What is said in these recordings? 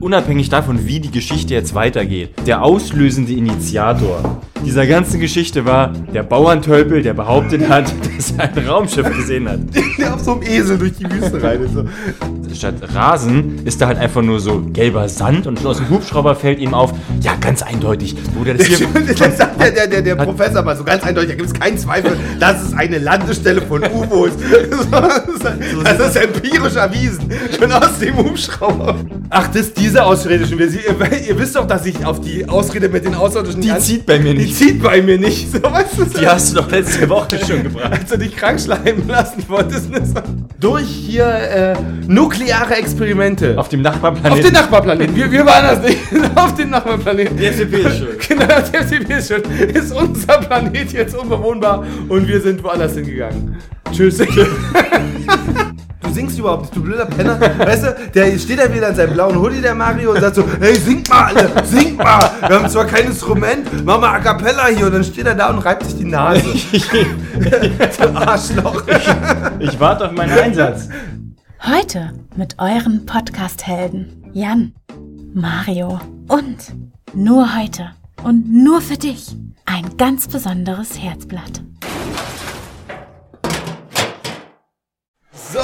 unabhängig davon, wie die Geschichte jetzt weitergeht, der auslösende Initiator dieser ganzen Geschichte war der Bauerntölpel, der behauptet hat, dass er ein Raumschiff gesehen hat. Der auf so einem Esel durch die Wüste rein ist. So. Statt Rasen ist da halt einfach nur so gelber Sand und aus dem Hubschrauber fällt ihm auf, ja, ganz eindeutig, wo der das hier. Das sagt der, der, der, der Professor mal so ganz eindeutig, da gibt es keinen Zweifel, das ist eine Landestelle von U-Boots. Das ist empirisch erwiesen. Schon aus dem Hubschrauber. Ach, das ist diese Außerirdischen. Wir- Ihr, ihr wisst doch, dass ich auf die Ausrede mit den Außerirdischen Die ganz- zieht bei mir Die nicht. zieht bei mir nicht. So, weißt du, Die hast du doch letzte Woche schon gebracht. als du dich krank schleimen lassen wolltest. ne. Durch hier äh, nukleare Experimente. Auf dem Nachbarplaneten. Auf den Nachbarplaneten. Wir, wir waren das nicht. Auf den Nachbarplaneten. Der FDP ist schuld. Genau, der FDP ist schuld. Ist unser Planet jetzt unbewohnbar und wir sind woanders hingegangen. Tschüss. Du singst überhaupt nicht, du blöder Penner. Weißt du, der steht da wieder in seinem blauen Hoodie, der Mario, und sagt so, hey, singt mal alle, singt mal. Wir haben zwar kein Instrument, mach mal A Cappella hier. Und dann steht er da und reibt sich die Nase. du Arschloch. Ich warte auf meinen Einsatz. Heute mit euren Podcast-Helden Jan, Mario und nur heute und nur für dich ein ganz besonderes Herzblatt. So,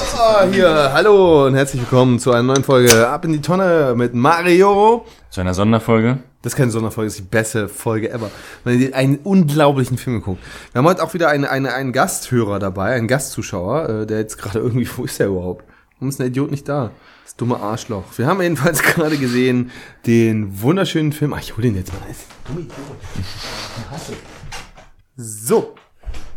hier, hallo und herzlich willkommen zu einer neuen Folge Ab in die Tonne mit Mario. Zu einer Sonderfolge. Das ist keine Sonderfolge, das ist die beste Folge ever. Weil die einen unglaublichen Film geguckt. Wir haben heute auch wieder eine, eine, einen Gasthörer dabei, einen Gastzuschauer, äh, der jetzt gerade irgendwie, wo ist der überhaupt? Warum ist der Idiot nicht da? Das dumme Arschloch. Wir haben jedenfalls gerade gesehen den wunderschönen Film. Ach, ich hol den jetzt mal. Das ist ein dummer Idiot. Ich hasse. So,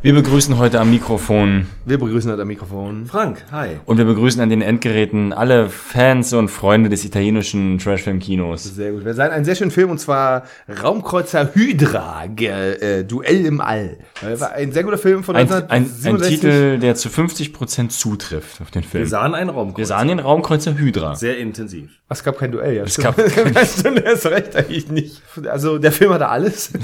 Wir begrüßen heute am Mikrofon wir begrüßen heute am Mikrofon. Frank, hi. und wir begrüßen an den Endgeräten alle Fans und Freunde des italienischen Trashfilm-Kinos. Sehr gut. Wir sehen einen sehr schönen Film und zwar Raumkreuzer Hydra, äh, Duell im All. Äh, War ein sehr guter Film von Ein, ein, ein 1967. Titel, der zu 50% zutrifft auf den Film. Wir sahen einen Raum. Wir sahen den Raumkreuzer Hydra. Sehr intensiv. Ach, Es gab kein Duell, ja. Es stimmt. gab Stimmt, er ist recht eigentlich nicht. Also der Film hatte alles.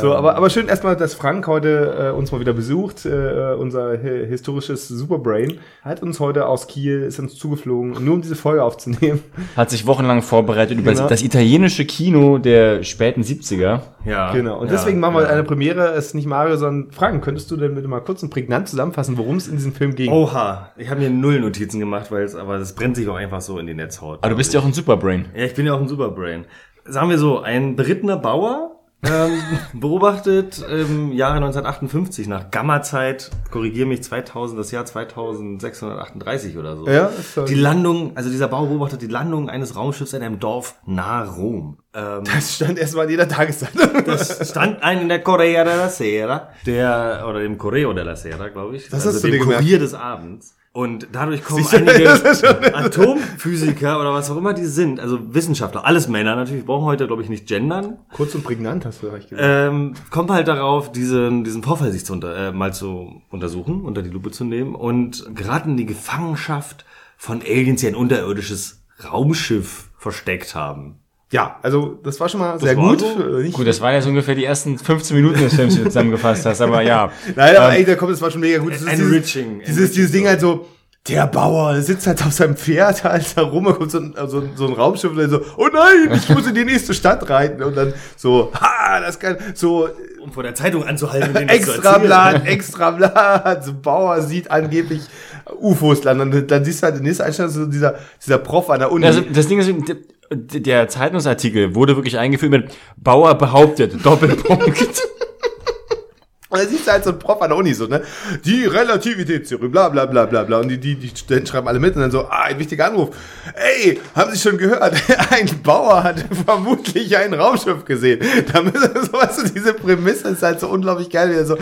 so, aber, aber schön erstmal, dass Frank heute äh, uns mal wieder besucht. Äh, unser hi- historisches Superbrain hat uns heute aus Kiel, ist uns zugeflogen, nur um diese Folge aufzunehmen. Hat sich wochenlang vorbereitet über Genau. das italienische Kino der späten 70er. Ja. Genau. Und ja, deswegen machen wir ja. eine Premiere. Es ist nicht Mario, sondern Frank. Könntest du denn bitte mal kurz und prägnant zusammenfassen, worum es in diesem Film ging? Oha, ich habe mir null Notizen gemacht, weil es, aber das brennt sich auch einfach so in die Netzhaut. Aber du bist ja auch ein Superbrain. Ja, ich bin ja auch ein Superbrain. Sagen wir so, ein berittener Bauer ähm, beobachtet im Jahre 1958 nach Gamma-Zeit, korrigiere mich, 2000, das Jahr 2638 oder so. Ja. Die Landung, also dieser Bauer beobachtet die Landung eines Raumschiffs in einem Dorf nahe Rom. Ähm, Das stand erstmal in jeder Tageszeitung. Das stand ein in der Correa della Sera, der, oder dem Correo della Sera, glaube ich. Das also hast du dem. Kurier des Abends. Und dadurch kommen Siehst einige Atomphysiker oder was auch immer die sind, also Wissenschaftler, alles Männer natürlich, wir brauchen heute, glaube ich, nicht gendern, Kurz und prägnant hast du recht gesagt. ähm, kommt halt darauf, diesen, diesen Vorfall sich zu unter, äh, mal zu untersuchen, unter die Lupe zu nehmen und geraten in die Gefangenschaft von Aliens, die ein unterirdisches Raumschiff versteckt haben. Ja, also das war schon mal sehr war gut. so. Äh, Gut, das waren jetzt ungefähr die ersten 15 Minuten des Films, die du zusammengefasst hast, aber ja. Nein, aber Ähm, ey, der kommt, das war schon mega gut. Das ist Enriching. Dieses, dieses, dieses Ding halt so, der Bauer sitzt halt auf seinem Pferd halt da rum, da kommt so ein, so, so ein Raumschiff und dann so, oh nein, ich muss in die nächste Stadt reiten und dann so, ha, das kann, so Um vor der Zeitung anzuhalten und das zu extra. Blatt, extra Blatt, so Bauer sieht angeblich UFOs landen und dann siehst du halt in der nächsten Einstellung so dieser, dieser Prof an der Uni. Also das Ding ist, der- Zeitungsartikel wurde wirklich eingeführt mit Bauer behauptet, Doppelpunkt. Und dann siehst halt so einen Prof an der Uni so, ne? Die Relativitätstheorie, bla bla bla bla bla. Und die, die, die Studenten schreiben alle mit und dann so, ah, ein wichtiger Anruf. Ey, haben Sie schon gehört? Ein Bauer hat vermutlich ein Raumschiff gesehen. Da müssen so, weißt du, diese Prämisse ist halt so unglaublich geil, wie er so.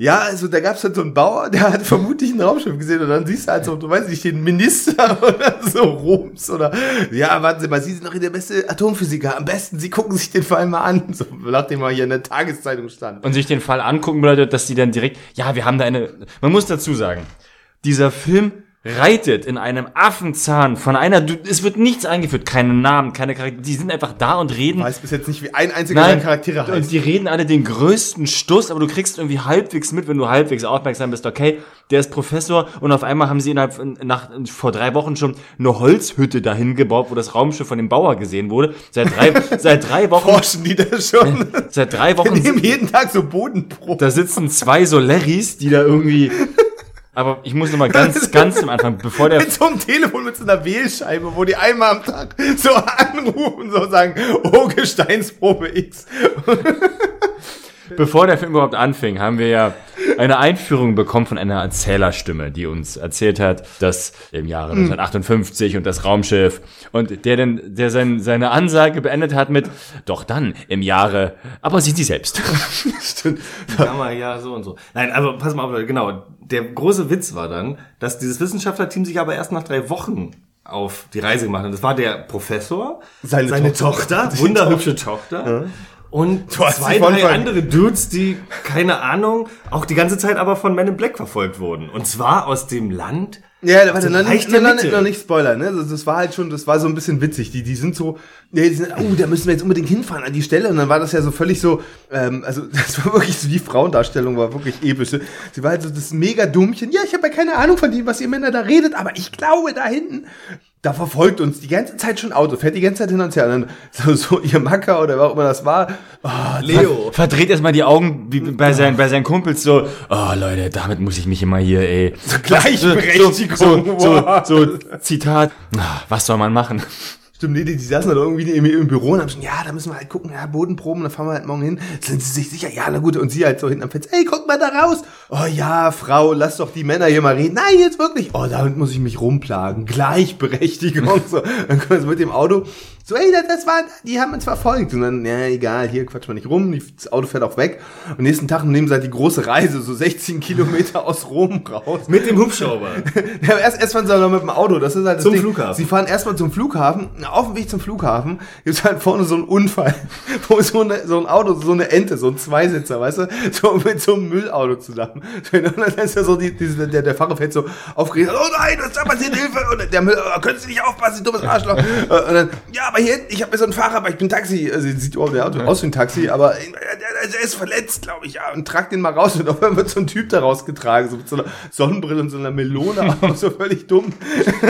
Ja, also da gab's halt so einen Bauer, der hat vermutlich ein Raumschiff gesehen und dann siehst du halt so, du weißt nicht, den Minister oder so Roms oder ja, warten Sie mal, Sie sind doch der beste Atomphysiker. Am besten, Sie gucken sich den Fall mal an. So, nachdem er hier in der Tageszeitung stand. und sich den Fall angucken bedeutet, dass die dann direkt, ja, wir haben da eine, man muss dazu sagen, dieser Film reitet in einem Affenzahn von einer, du, es wird nichts eingeführt, keine Namen, keine Charaktere, die sind einfach da und reden. weiß bis jetzt nicht, wie ein einziger Nein, Charaktere heißt. und die reden alle den größten Stuss, aber du kriegst irgendwie halbwegs mit, wenn du halbwegs aufmerksam bist, okay, der ist Professor und auf einmal haben sie innerhalb nach, vor drei Wochen schon eine Holzhütte dahin gebaut, wo das Raumschiff von dem Bauer gesehen wurde. Seit drei, seit drei Wochen, Forschen die das schon? seit drei Die Wochen, nehmen jeden Tag so Bodenproben. da sitzen zwei Solaris, die da irgendwie, aber ich muss noch mal ganz, ganz am Anfang, bevor der, Mit so einem Telefon mit so einer Wählscheibe, wo die einmal am Tag so anrufen, so sagen, oh, Gesteinsprobe X. Bevor der Film überhaupt anfing, haben wir ja eine Einführung bekommen von einer Erzählerstimme, die uns erzählt hat, dass im Jahre 1958 und das Raumschiff und der denn, der sein, seine Ansage beendet hat mit, doch dann im Jahre, aber sieht sie selbst. Stimmt. Gamma, ja, so und so. Nein, aber pass mal auf, genau. Der große Witz war dann, dass dieses Wissenschaftlerteam sich aber erst nach drei Wochen auf die Reise gemacht hat. Das war der Professor, Seine Tochter, Die wunderhübsche Tochter. Und Du hast zwei, drei andere Dudes, die, keine Ahnung, auch die ganze Zeit aber von Men in Black verfolgt wurden. Und zwar aus dem Land. Ja, warte, dem noch nicht, der noch, Mitte. nicht, noch nicht Spoiler, ne? Das, das war halt schon, das war so ein bisschen witzig. Die, die sind so, ja, die sind, oh, da müssen wir jetzt unbedingt hinfahren an die Stelle. Und dann war das ja so völlig so, ähm, also das war wirklich so, die Frauendarstellung war wirklich episch. Sie war halt so das mega Dummchen. Ja, ich habe ja keine Ahnung von dem, was ihr Männer da redet, aber ich glaube da hinten, da verfolgt uns die ganze Zeit schon Auto, fährt die ganze Zeit hin und her. Und dann so, so ihr Macker oder wer auch immer das war, oh, Leo. Verdreht erstmal die Augen wie bei seinen, bei seinen Kumpels so, oh Leute, damit muss ich mich immer hier, ey. Gleichberechtigung. So, so, so, so Zitat, ah, was soll man machen? Stimmt, nee, die, die saßen dann irgendwie im, im Büro und haben schon, ja, da müssen wir halt gucken, ja, Bodenproben, dann fahren wir halt morgen hin. Sind sie sich sicher? Ja, na gut. Und sie halt so hinten am Fenster, ey, guck mal da raus. Oh ja, Frau, lass doch die Männer hier mal reden. Nein, jetzt wirklich. Oh, damit muss ich mich rumplagen. Gleichberechtigung. so. Dann kommen sie mit dem Auto. So, ey, das, das war, die haben uns verfolgt. Und dann, ja, egal, hier quatsch mal nicht rum. Die- Das Auto fährt auch weg. Und nächsten Tag nehmen sie halt die große Reise, so 16 Kilometer aus Rom raus. Mit dem Hubschrauber. Ja, erst, erst fahren sie noch mit dem Auto. Das ist halt das Zum Ding. Flughafen. Sie fahren erstmal zum Flughafen. Auf dem Weg zum Flughafen gibt's halt vorne so einen Unfall, wo so, eine, so ein Auto, so eine Ente, so ein Zweisitzer, weißt du, so mit so einem Müllauto zusammen. Und dann ist ja so, die, diese, der, der Fahrer fällt so aufgeregt. Oh nein, was ist da passiert? Hilfe! Und der Müll, oh, können Sie nicht aufpassen, dummes Arschloch. Und dann, ja, aber hier hinten, ich habe mir so einen Fahrer, aber ich bin Taxi. Also, sieht überhaupt der Auto aus wie ein Taxi, aber äh, der, der ist verletzt, glaube ich, ja. Und trag den mal raus. Und auf einmal wird so ein Typ da rausgetragen, so mit so einer Sonnenbrille und so einer Melone, aber so völlig dumm.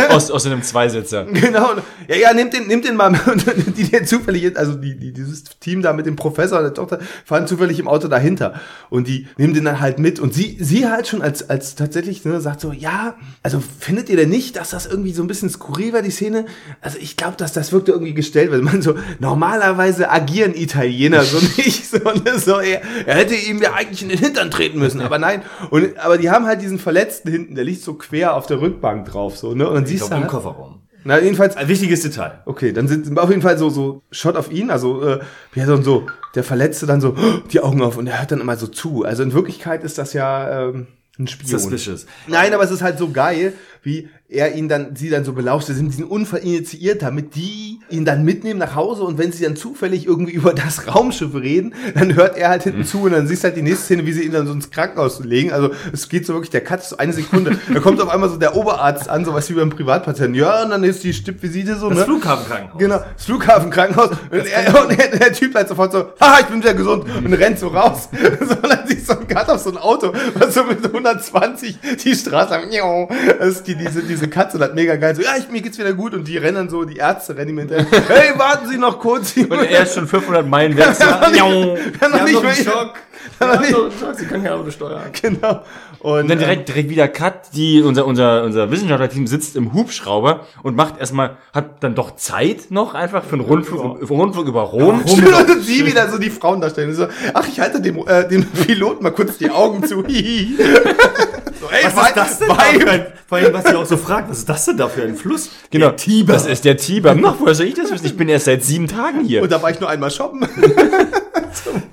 Aus, aus einem Zweisitzer. Genau. Ja, ja, nimmt den, nimmt den mal. Und die, die zufällig, also die, die, dieses Team da mit dem Professor und der Tochter fahren zufällig im Auto dahinter. Und die nehmen den dann halt mit. Und sie, sie halt schon als, als tatsächlich, ne, sagt so, ja, also findet ihr denn nicht, dass das irgendwie so ein bisschen skurril war, die Szene? Also ich glaube, dass das wirkte irgendwie gestellt, weil man so, normalerweise agieren Italiener so nicht, so, ne, so, er, er hätte ihm ja eigentlich in den Hintern treten müssen, aber nein. Und, aber die haben halt diesen Verletzten hinten, der liegt so quer auf der Rückbank drauf, so, ne, und dann Ich siehst du glaube, im halt, Kofferraum. na, jedenfalls, Ein wichtiges Detail. Okay, dann sind auf jeden Fall so, so Shot auf ihn, also äh, wie er dann so, der Verletzte dann so die Augen auf und er hört dann immer so zu. Also in Wirklichkeit ist das ja ähm, ein Spion. Suspicious. Nein, aber es ist halt so geil, wie er ihn dann, sie dann so belauscht, sie sind diesen Unfall initiiert, damit die ihn dann mitnehmen nach Hause und wenn sie dann zufällig irgendwie über das Raumschiff reden, dann hört er halt hinten zu und dann siehst du halt die nächste Szene, wie sie ihn dann so ins Krankenhaus legen. Also es geht so wirklich, der Cut ist so eine Sekunde. da kommt auf einmal so der Oberarzt an, so was wie beim Privatpatienten. Ja, und dann ist die Stippvisite so, Das ne? Flughafenkrankenhaus. Genau, das Flughafenkrankenhaus. Und, er, und der, der Typ halt sofort so, haha, ich bin wieder gesund und rennt so raus. so, und dann siehst du so ein Cut auf so ein Auto, was so mit 120 die Straße am Das ist die, diese, diese Katze, das hat mega geil. So, ja, ich, mir geht's wieder gut. Und die rennen dann so, die Ärzte rennen ihm hinterher. Hey, warten Sie noch kurz. Und er ist schon 500 Meilen weg. So, Dann Sie noch haben nicht noch mehr- einen Schock. Sie noch haben nicht- noch einen Schock. Sie können kein Auto steuern. Genau. Und, Und dann direkt, direkt wieder Cut, die, unser, unser, unser Wissenschaftlerteam sitzt im Hubschrauber und macht erstmal, hat dann doch Zeit noch einfach für einen Rundflug, für einen Rundflug über Rom. ähm, und sie wieder so die Frauen darstellen. So, ach, ich halte dem, äh, dem Piloten mal kurz die Augen zu. Hihi. so, ey, Was ist das denn ein, vor allem, was ihr auch so fragt, was ist das denn da für ein Fluss? Genau. Tiber. Das ist der Tiber. Noch, woher soll ich das wissen? Ich bin erst seit sieben Tagen hier. Und da war ich nur einmal shoppen.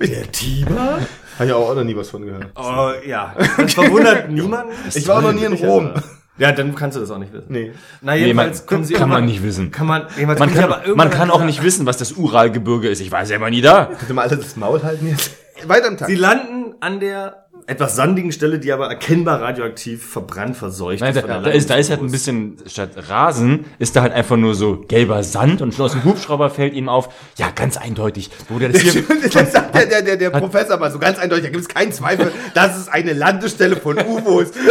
Der Tiber? Habe ich auch noch nie was von gehört. Oh, ja. Das verwundert niemanden. Ich war auch noch nie in Rom. Ja, dann kannst du das auch nicht wissen. Nee. Na, Nee, jedenfalls man, kommen sie kann man nicht wissen. Kann man, jedenfalls Man kann, aber man kann an auch nicht wissen, was das Uralgebirge ist. Ich war selber nie da. Könnt ihr mal alle das Maul halten jetzt? Weiter im Tag. Sie landen an der etwas sandigen Stelle, die aber erkennbar radioaktiv verbrannt, verseucht Nein, da, von der da, ist, da ist halt ein bisschen, statt Rasen, ist da halt einfach nur so gelber Sand und schon aus dem Hubschrauber fällt ihm auf, ja, ganz eindeutig, wurde das hier, Das sagt der, der, der, der Professor mal so ganz eindeutig, da gibt es keinen Zweifel, das ist eine Landestelle von UFOs.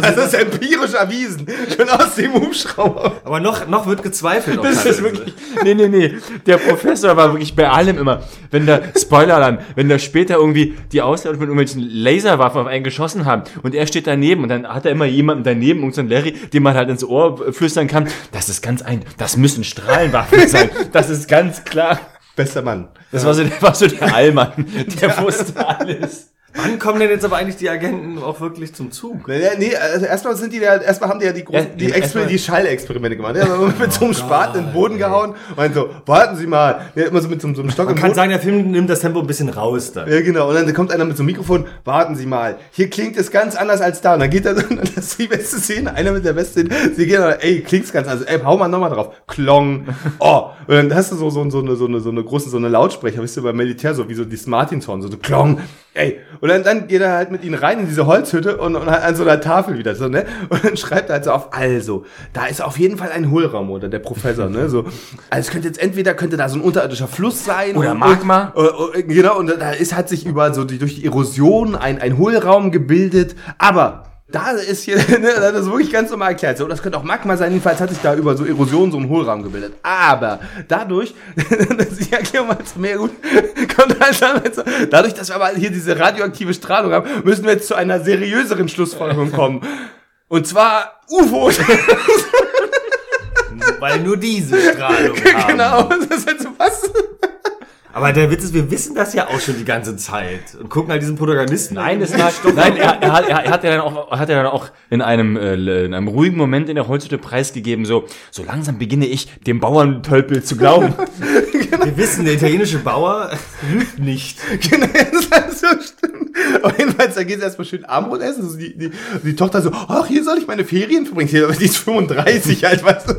Das ist empirisch erwiesen, schon aus dem Hubschrauber. Aber noch, noch wird gezweifelt. Das ist wirklich. Nee, nee, nee. Der Professor war wirklich bei allem immer. Wenn da, Spoiler-Alarm, wenn da später irgendwie die Ausländer mit irgendwelchen Laserwaffen auf einen geschossen haben und er steht daneben und dann hat er immer jemanden daneben, irgendein Larry, dem man halt ins Ohr flüstern kann, das ist ganz ein, das müssen Strahlenwaffen sein. Das ist ganz klar. Bester Mann. Das war so, der war so der Allmann. Der wusste alles. Wann kommen denn jetzt aber eigentlich die Agenten auch wirklich zum Zug? Nee, nee, also erstmal sind die ja, erstmal haben die ja die, großen, Ja, die- Exper die Schallexperimente gemacht. Ja, also mit so einem Spaten in den Boden gehauen und dann so, warten Sie mal. Ja, immer so mit so, so einem Stock Man im kann Boden. sagen, der Film nimmt das Tempo ein bisschen raus dann. Ja, genau. Und dann kommt einer mit so einem Mikrofon, warten Sie mal. Hier klingt es ganz anders als da. Und dann geht er, und das ist die beste Szene, einer mit der besten Szene. Sie gehen dann, ey, klingt's ganz anders. Ey, hau mal nochmal drauf. Klong. Oh. Und dann hast du so, so, so eine, so eine, so eine große, so eine Lautsprecher, wisst ihr, beim Militär, so wie so die Martinshorn, so, so Klong. Ey. Und dann, dann geht er halt mit ihnen rein in diese Holzhütte und, und halt an so einer Tafel wieder, so, ne? Und dann schreibt er halt so auf, also, da ist auf jeden Fall ein Hohlraum, oder der Professor, ne? So, also es könnte jetzt entweder, könnte da so ein unterirdischer Fluss sein. Oder und- Magma. äh, äh, Genau, und da ist, hat sich über so die, durch die Erosion ein, ein Hohlraum gebildet. Aber da ist hier, ne, das ist wirklich ganz normal erklärt. So, das könnte auch Magma sein. Jedenfalls hat sich da über so Erosion so ein Hohlraum gebildet. Aber dadurch, das ist die Erklärung mal zu mehr gut, kommt halt damit dadurch, dass wir aber hier diese radioaktive Strahlung haben, müssen wir jetzt zu einer seriöseren Schlussfolgerung kommen. Und zwar UFOs. Weil nur diese Strahlung haben. genau. Das ist halt so was. Aber der Witz ist, wir wissen das ja auch schon die ganze Zeit und gucken halt diesen Protagonisten. Nein, das lag, nein, er, er, hat, er hat ja dann auch, hat ja dann auch in einem, äh, in einem ruhigen Moment in der Holzhütte preisgegeben, so, so langsam beginne ich, dem Bauerntölpel zu glauben. Wir wissen, der italienische Bauer lügt nicht. Genau, das ist halt so stimmt. Aber jedenfalls, da geht es erstmal schön Abendbrot essen. So die, die, die Tochter so, ach, hier soll ich meine Ferien verbringen. Hier, die ist 35 halt, weißt du.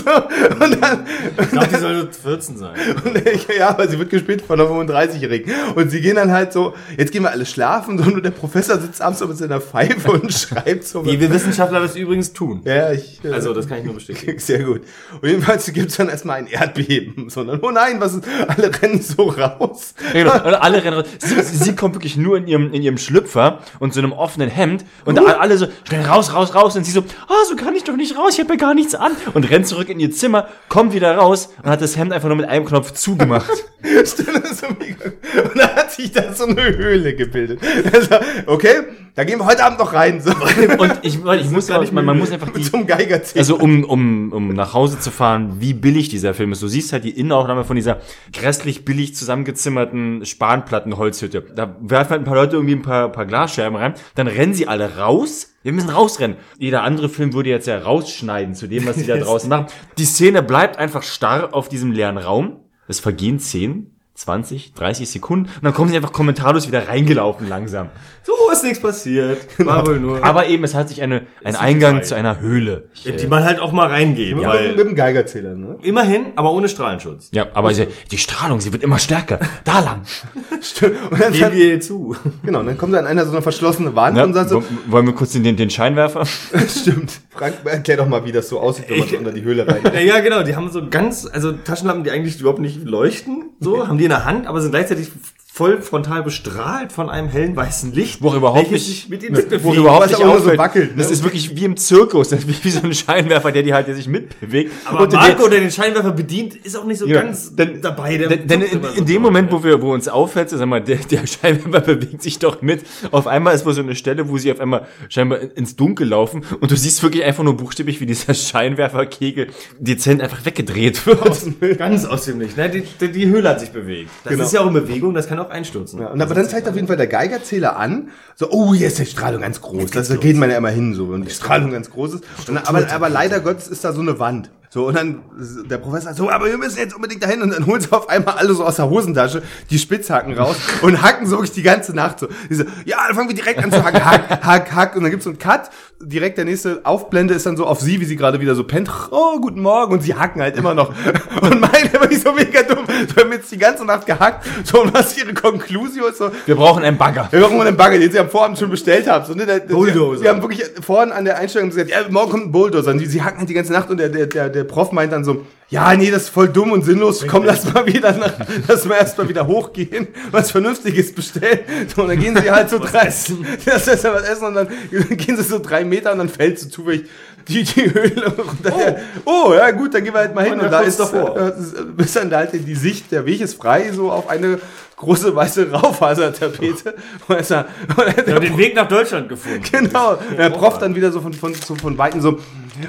So, und dann, Ich glaube, die soll nur 14 sein. und ja, aber sie wird gespielt von einer 35-Jährigen. Und sie gehen dann halt so, jetzt gehen wir alle schlafen. So, und der Professor sitzt abends mit seiner Pfeife und schreibt so. Wie wir Wissenschaftler das übrigens tun. ja, ich, äh, Also, das kann ich nur bestätigen. Sehr gut. Und jedenfalls gibt's dann erstmal ein Erdbeben. Sondern, oh nein, was ist, alle rennen so raus. Genau, alle rennen raus. Sie, sie kommt wirklich nur in ihrem, in ihrem Schlüpfer und so einem offenen Hemd und Uh. alle so, schnell raus, raus, raus. Und sie so, ah, so kann ich doch nicht raus, ich habe ja gar nichts an. Und rennt zurück in ihr Zimmer, kommt wieder raus und hat das Hemd einfach nur mit einem Knopf zugemacht. Stille so mega. Und da hat sich da so eine Höhle gebildet. Also, okay, da gehen wir heute Abend noch rein. So. Und ich, ich muss, gar ich, man, man muss einfach die, so einem Geigerzähler. Also um, um, um nach Hause zu fahren, wie billig dieser Film ist. Du siehst halt die Innenaufnahme von dieser grässlich billig zusammengezimmerten Spanplattenholzhütte. Da werfen halt ein paar Leute irgendwie ein paar, paar Glasscherben rein, dann rennen sie alle raus. Wir müssen rausrennen. Jeder andere Film würde jetzt ja rausschneiden zu dem, was sie da draußen machen. Die Szene bleibt einfach starr auf diesem leeren Raum. Es vergehen 10, 20, 30 Sekunden und dann kommen sie einfach kommentarlos wieder reingelaufen langsam. So ist nichts passiert. War wohl nur. Aber eben, es hat sich eine, ein Eingang frei. zu einer Höhle. die man halt auch mal reingeht. mit, Weil mit dem Geigerzähler, ne? immerhin, aber ohne Strahlenschutz. Ja, aber sie, die Strahlung, sie wird immer stärker. Da lang. Stimmt. Und dann, Gehen wir zu. genau, dann kommt dann einer so eine verschlossene Wand Ja, und sagt so, wo- wollen wir kurz den, den Scheinwerfer? stimmt. Frank, erklär doch mal, wie das so aussieht, wenn man so unter die Höhle rein. Ja, ja, genau. Die haben so ganz, also Taschenlampen, die eigentlich überhaupt nicht leuchten, so, haben die in der Hand, aber sind gleichzeitig voll frontal bestrahlt von einem hellen weißen Licht. Wo überhaupt nicht- sich mit Wo mitbewegt. überhaupt was nicht nur so auffällt. wackelt, ne? Das ist wirklich wie im Zirkus. Das ist wie, wie so ein Scheinwerfer, der die halt der sich mitbewegt. Aber Und der- Marco, der den Scheinwerfer bedient, ist auch nicht so Ja, ganz denn- dabei. Der Denn, denn in, in dem. Moment, wo wir, wo uns auffällt, sag mal, der, der Scheinwerfer bewegt sich doch mit. Auf einmal ist wohl so eine Stelle, wo sie auf einmal scheinbar in- ins Dunkel laufen und du siehst wirklich einfach nur buchstäblich, wie dieser Scheinwerferkegel dezent einfach weggedreht wird. Ganz aus dem Nichts. Ne? Die, die, die Höhle hat sich bewegt. Das Genau. ist ja auch in Bewegung, das kann auch einstürzen. Ja, und aber dann zeigt auf jeden Fall der Geigerzähler an, so, oh, hier ist die Strahlung ganz groß. Das, da geht man ja immer hin, so, wenn die Strahlung ganz groß ist. Und, aber, aber leider Gottes ist da so eine Wand. So, und dann der Professor so, aber wir müssen jetzt unbedingt dahin. Und dann holen sie auf einmal alle so aus der Hosentasche die Spitzhacken raus und hacken so wirklich die ganze Nacht so. Die so, ja, dann fangen wir direkt an zu hacken. Hack, hack, hack. Und dann gibt's so einen Cut. Direkt der nächste Aufblende ist dann so auf sie, wie sie gerade wieder so pennt. Oh, guten Morgen. Und sie hacken halt immer noch. Und meine immer so mega dumm. So haben jetzt die ganze Nacht gehackt. So, und was ihre Conclusio ist so, Wir brauchen einen Bagger. wir brauchen einen Bagger, den sie am Vorabend schon bestellt haben. So, ne, der, der, Bulldozer. Sie, sie haben wirklich vorhin an der Einstellung gesagt, ja, morgen kommt ein Bulldozer. Und die, sie hacken halt die ganze Nacht und der, der, der, der Prof meint dann so, ja, nee, das ist voll dumm und sinnlos. Komm, lass mal wieder, nach, lass mal erst mal wieder hochgehen, was Vernünftiges bestellen. So, und dann gehen sie halt so drei, das ja was essen und dann gehen sie so drei Meter und dann fällt so zufällig die, die Höhle runter. Oh. oh, ja gut, dann gehen wir halt mal hin. Und Und, da ist, davor. äh, bis dann halt die Sicht, der Weg ist frei, so auf eine große weiße Raufasertapete. Und er und der haben den Weg nach Deutschland gefunden. Genau. Der Prof dann wieder so von, von, so von Weitem so,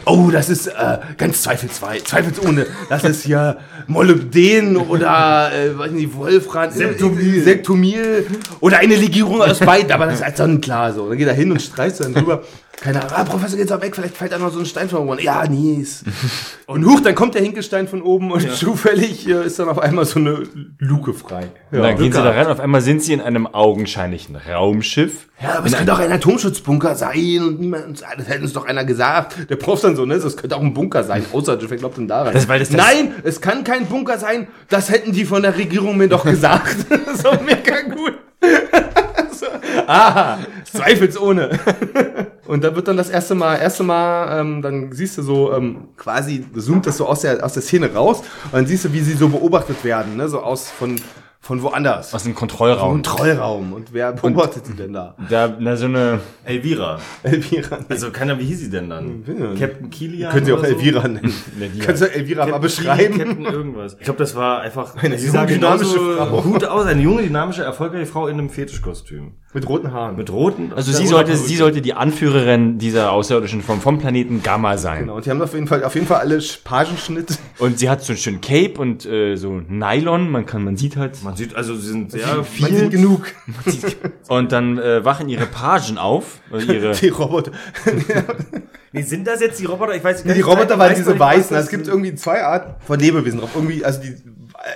oh, das ist äh, ganz zweifelsfrei, zweifelsohne. Das ist hier Molybden oder, äh, weiß nicht, Wolfram, Septomil. Septomil oder eine Legierung aus beiden, aber das ist halt sonnenklar so. Dann geht er hin und streicht dann drüber. Keine Ahnung, ah, Professor, geht's auch weg, vielleicht fällt da noch so ein Stein von oben. Ja, nies. Und huch, dann kommt der Hinkelstein von oben und zufällig äh, ist dann auf einmal so eine Luke frei. Und dann gehen sie da rein, auf einmal sind sie in einem augenscheinlichen Raumschiff. Ja, aber es könnte auch ein Atomschutzbunker sein und niemand, das hätte uns doch einer gesagt. Der Prof dann so, ne, das könnte auch ein Bunker sein. Außer, wer glaubt denn da rein? Das- weil das- das- Nein, es kann kein Bunker sein. Das hätten die von der Regierung mir doch gesagt. so mega gut. aha, zweifelsohne. Und da wird dann das erste Mal, erste Mal, ähm, dann siehst du so ähm, quasi, zoomt das so aus der, aus der Szene raus und dann siehst du, wie sie so beobachtet werden, ne, so aus von, von woanders. Aus dem Ein Kontrollraum. Trollraum. Und wer beobachtet sie denn da? Da, na, so eine, Elvira. Elvira. Also keiner, wie hieß sie denn dann? ja. Captain Kilian? Können Sie auch oder so? Elvira nennen. Ne, Kannst du Elvira mal Captain beschreiben? Kilian, Captain irgendwas. Ich glaube, das war einfach Eine sie junge, sah dynamische Frau. gut aus, eine junge, dynamische, erfolgreiche Frau in einem Fetischkostüm. Mit roten Haaren. Mit roten. also sie sollte, sie sollte die Anführerin dieser Außerirdischen vom, vom Planeten Gamma sein. Genau, und die haben auf jeden Fall, auf jeden Fall alle Pagenschnitt. Und sie hat so einen schönen Cape und äh, so Nylon, man kann, man sieht halt. Man sieht, also sie sind sehr Man sieht genug. Und dann äh, wachen ihre Pagen auf, äh, ihre, Die Roboter. Wie sind das jetzt die Roboter? Ich weiß Die Roboter waren diese nicht, weißen. Also es gibt irgendwie zwei Arten von Lebewesen drauf. Irgendwie, also die,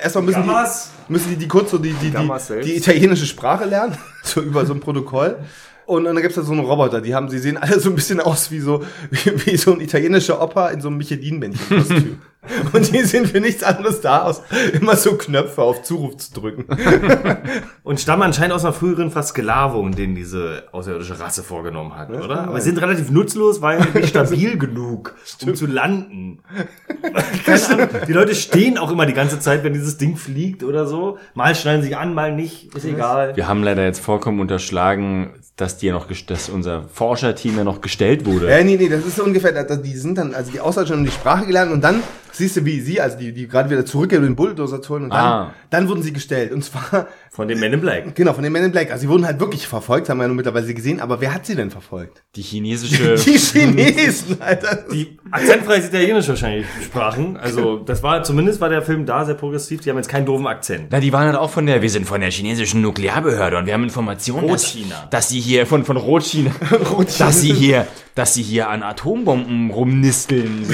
erstmal müssen Gammas. die, müssen die, die kurz so die, die, die, die italienische Sprache lernen. So über so ein Protokoll. Und dann gibt's da so einen Roboter, die haben, sie sehen alle so ein bisschen aus wie so, wie, wie so ein italienischer Opa in so einem Michelin-Männchen-Kostüm. Und die sind für nichts anderes da, aus immer so Knöpfe auf Zuruf zu drücken. Und stammen anscheinend aus einer früheren Versklavung, den diese außerirdische Rasse vorgenommen hat, oder? Aber sie sind relativ nutzlos, weil nicht stabil genug, um zu landen. Ahnung. Die Leute stehen auch immer die ganze Zeit, wenn dieses Ding fliegt oder so. Mal schneiden sie sich an, mal nicht, ist egal. wir haben leider jetzt vollkommen unterschlagen, dass ja noch, dass unser Forscherteam ja noch gestellt wurde. Ja, nee, nee, das ist so ungefähr, die sind dann, also die Ausländer haben die Sprache gelernt und dann siehst du, wie sie, also die, die gerade wieder zurückgehen, um den Bulldozer zu holen und dann, Ah. dann wurden sie gestellt. Und zwar, Von den Men in Black. genau, von den Men in Black. Also sie wurden halt wirklich verfolgt, haben wir ja nur mittlerweile gesehen, aber wer hat sie denn verfolgt? Die chinesische, Die Chinesen, Alter. Die akzentfreies Italienisch wahrscheinlich sprachen. Also, das war, zumindest war der Film da sehr progressiv. Die haben jetzt keinen doofen Akzent. na, die waren halt auch von der, wir sind von der chinesischen Nuklearbehörde und wir haben Informationen, dass, Rotchina. dass sie hier, von, von Rotchina, dass sie hier, dass sie hier an Atombomben rumnisteln.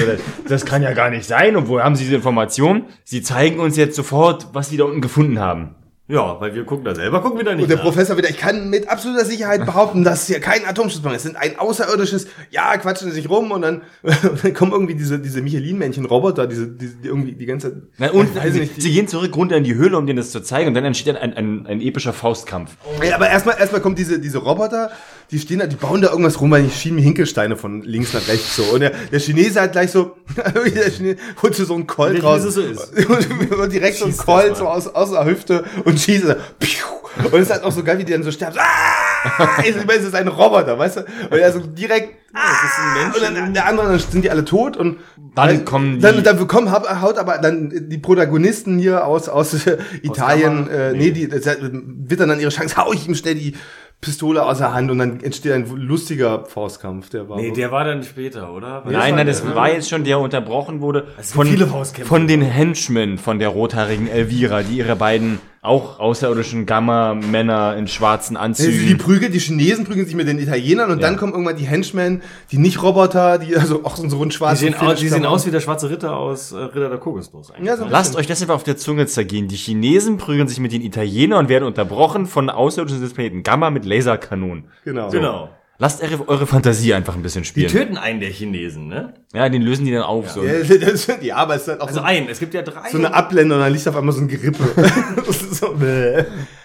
Das kann ja gar nicht sein. Und woher haben sie diese Information? Sie zeigen uns jetzt sofort, was sie da unten gefunden haben. Ja, weil wir gucken da selber, gucken wir da nicht Und der nach. Professor wieder, ich kann mit absoluter Sicherheit behaupten, dass es hier kein Atomschutzplan ist. Es sind ein außerirdisches, ja, quatschen sie sich rum und dann, dann kommen irgendwie diese, diese Michelin-Männchen-Roboter, diese, diese, die irgendwie die ganze Zeit, Na, und weiß sie, nicht, sie gehen zurück runter in die Höhle, um denen das zu zeigen. Und dann entsteht ein, ein, ein epischer Faustkampf. Ja, aber erstmal erstmal kommt diese diese Roboter, die stehen da, die bauen da irgendwas rum, weil die schieben Hinkelsteine von links nach rechts so. Und der, der Chinese hat gleich so, der Chinese holt so einen Colt raus. So. Und direkt so ein Schießt Colt so aus, aus der Hüfte und schießt. so. Und es ist halt auch so geil, wie die dann so sterben. Ah! Ich meine, Es ist ein Roboter, weißt du? Und er so direkt. das ist ein Mensch. Und dann der andere, dann sind die alle tot und Dann kommen die- dann, dann bekommen hau- haut aber dann die Protagonisten hier aus aus Italien, äh, nee, die das wird dann ihre Chance, hau ich ihm schnell die Pistole aus der Hand und dann entsteht ein lustiger Faustkampf, der war. Nee, der war dann später, oder? Weil Nein, nein, das war jetzt schon, der unterbrochen wurde von, viele Faustkämpfe. von den Henchmen von der rothaarigen Elvira, die ihre beiden auch außerirdischen Gamma-Männer in schwarzen Also die Anzügen. Prügel, die Chinesen prügeln sich mit den Italienern und dann kommen irgendwann die Henchmen, die nicht Roboter, die also auch so einen Die schwarzen sehen, aus, die sehen aus wie der schwarze Ritter aus äh, Ritter der Kokosnuss. eigentlich. Ja, so Lasst euch das einfach auf der Zunge zergehen. Die Chinesen prügeln sich mit den Italienern und werden unterbrochen von außerirdischen des Planeten. Gamma mit Laserkanonen. Genau. Genau. Lasst eure, eure Fantasie einfach ein bisschen Die spielen. töten einen der Chinesen, ne? Ja, den lösen die dann auf. So. Ja, das, ja, aber es ist halt auch Also so, einen. Es gibt ja drei. so eine Abblende und dann liegt auf einmal so ein Gerippe. das ist so, bäh.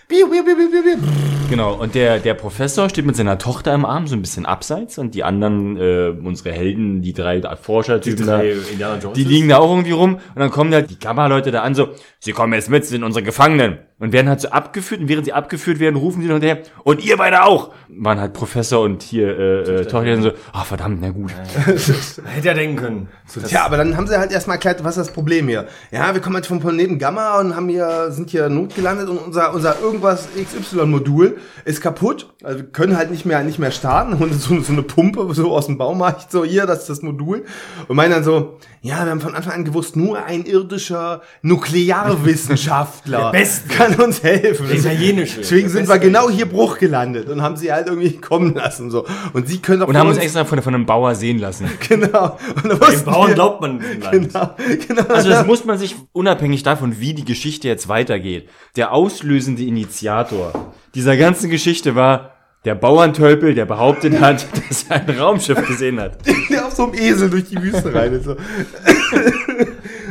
Biu, biu, biu, biu, biu, biu. Genau, und der, der Professor steht mit seiner Tochter im Arm, so ein bisschen abseits, und die anderen, äh, unsere Helden, die drei Forschertypen da, drei Indiana Joneses. die liegen da auch irgendwie rum, und dann kommen halt die Gamma-Leute da an, so, sie kommen jetzt mit, sie sind unsere Gefangenen, und werden halt so abgeführt, und während sie abgeführt werden, rufen sie noch hinterher, und ihr beide auch! Waren halt Professor und hier, äh, äh Tochter, dann so, ah, verdammt, na gut. Hätte ja denken können. Tja, aber dann haben sie halt erstmal erklärt, was ist das Problem hier. Ja, wir kommen halt vom Planeten Gamma und haben hier, sind hier notgelandet und unser, unser irgendwas XY-Modul ist kaputt. Also wir können halt nicht mehr, nicht mehr starten. Und so, so eine Pumpe so aus dem Baumarkt, so hier, das ist das Modul. Und meinen dann so, ja, wir haben von Anfang an gewusst, nur ein irdischer Nuklearwissenschaftler Der Beste. Kann uns helfen. Italienische. Deswegen sind wir genau hier Bruch gelandet und haben sie halt irgendwie kommen lassen. so Und sie können doch Und haben uns extra von, von einem Bauer sehen lassen. Genau. Und Dem Bauern glaubt man Land. Genau, genau. Also das muss man sich unabhängig davon, wie die Geschichte jetzt weitergeht. Der auslösende Initiator dieser ganzen Geschichte war der Bauerntölpel, der behauptet hat, dass er ein Raumschiff gesehen hat. der auf so einem Esel durch die Wüste rein ist. So.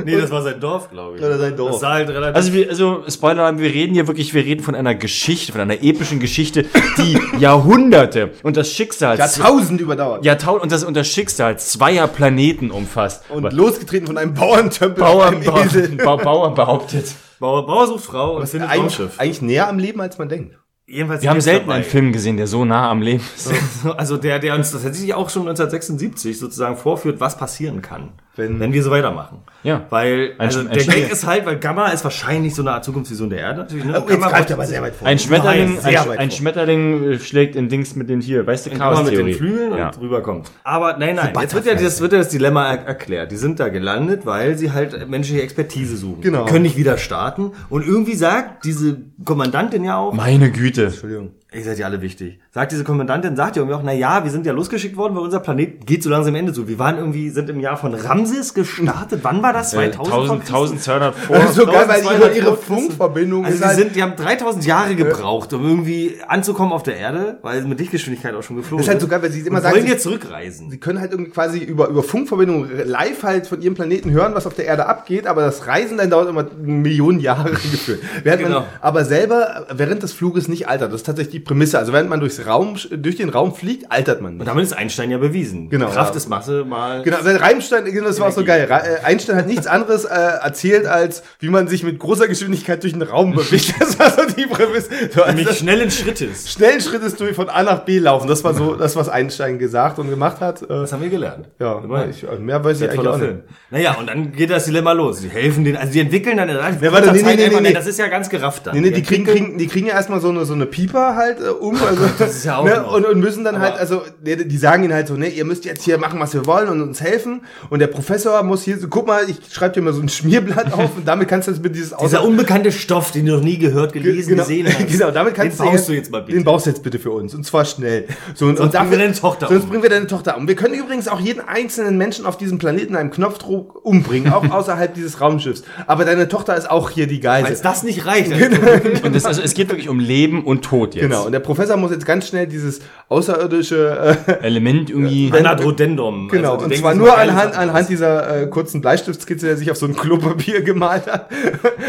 Nee, das war sein Dorf, glaube ich. Oder sein Dorf. Das sah halt relativ Also wir, also Spoiler, wir reden hier wirklich, wir reden von einer Geschichte, von einer epischen Geschichte, die Jahrhunderte und das Schicksal, Jahrtausend überdauert. Jahrtausend und das, und das Schicksal zweier Planeten umfasst. Und losgetreten von einem Bauerntempel Bauer, einem Bauer, Esel. Bauer, Bauer behauptet. Bauer, Bauer sucht Frau und findet Eigentlich, Raumschiff. eigentlich näher am Leben, als man denkt. Jedenfalls Wir haben selten dabei. einen Film gesehen, der so nah am Leben ist. Also der, der uns das tatsächlich auch schon 1976 sozusagen vorführt, was passieren kann, Wenn- wenn, wir so weitermachen. Ja. Weil, Ein also ein der Gag ist halt, weil Gamma ist wahrscheinlich so eine Art Zukunftsvision der Erde. Natürlich, ne? Oh, jetzt Gamma greift er aber sehr weit vor. Ein Schmetterling, ein, ein vor. Schmetterling äh, schlägt in Dings mit den hier, weißt du, Gamma mit den Flügeln Ja. und rüberkommt. Aber nein, nein, jetzt wird ja, das, wird ja das Dilemma er erklärt. Die sind da gelandet, weil sie halt menschliche Expertise suchen. Genau. Die können nicht wieder starten. Und irgendwie sagt diese Kommandantin ja auch, Meine Güte. Entschuldigung. Ihr seid ja alle wichtig. Sagt diese Kommandantin, sagt ja irgendwie auch, na ja, wir sind ja losgeschickt worden, weil unser Planet geht so langsam Ende zu. Wir waren irgendwie, sind im Jahr von Ramses gestartet. Wann war das? 2000? vor 1000, Christus? 1200 vor. Das ist so geil, weil 1200 ihre, ihre. Funkverbindung Also ist die, halt, sind, die haben 3000 Jahre gebraucht, um irgendwie anzukommen auf der Erde, weil sie mit Lichtgeschwindigkeit auch schon geflogen Das ist halt so geil, weil sie immer sagen, wollen sie- jetzt zurückreisen. Sie können halt irgendwie quasi über, über Funkverbindung live halt von ihrem Planeten hören, was auf der Erde abgeht, aber das Reisen dann dauert immer Millionen Jahre gefühlt. Während Genau. man aber selber während des Fluges nicht altert. Das ist tatsächlich die Prämisse. Also während man durchs Raum, durch den Raum fliegt, altert man Und nicht. damit ist Einstein ja bewiesen. Genau, Kraft ja. ist Masse mal. Genau, weil Einstein, genau, das war auch so geil. Äh, Einstein hat nichts anderes äh, erzählt, als wie man sich mit großer Geschwindigkeit durch den Raum bewegt. Das war so die Prämisse. So, als Nämlich das schnellen Schrittes. schnellen Schrittes durch von A nach B laufen. Das war so das, was Einstein gesagt und gemacht hat. Äh, Das haben wir gelernt. ja, ich, mehr weiß ich eigentlich auch nicht. Film. Naja, und dann geht das Dilemma los. Die helfen denen, also die entwickeln dann Ja, warte, nee, nee, nee, einfach- nee. das ist ja ganz gerafft dann. Nee, nee, die kriegen, kriegen, die kriegen ja erstmal so eine, so eine Pieper halt äh, um. Also, das ist ja auch ne, und, und müssen dann Aber- halt, also, nee, die sagen ihnen halt so, ne, ihr müsst jetzt hier machen, was wir wollen und uns helfen. Und der Professor muss hier so, guck mal, ich schreibe dir mal so ein Schmierblatt auf und damit kannst du jetzt mit dieses Dieser unbekannte Stoff, den du noch nie gehört, gelesen, genau, gesehen hast. genau, damit kannst den du baust du jetzt mal bitte. Den baust du jetzt bitte für uns und zwar schnell. So, und, Sonst bringen wir deine Tochter Sonst um. bringen wir deine Tochter um. Wir können übrigens auch jeden einzelnen Menschen auf diesem Planeten einem Knopfdruck umbringen, auch außerhalb dieses Raumschiffs. Aber deine Tochter ist auch hier die Geisel. Falls das nicht reicht, dann Und das, also es geht wirklich um Leben und Tod jetzt. Genau, und der Professor muss jetzt ganz schnell dieses außerirdische, äh, Element irgendwie. Anadrodendum. genau, Also, die und denken zwar nur mal anhand, anhand dieser äh, kurzen Bleistiftskizze, der sich auf so ein Klopapier gemalt hat.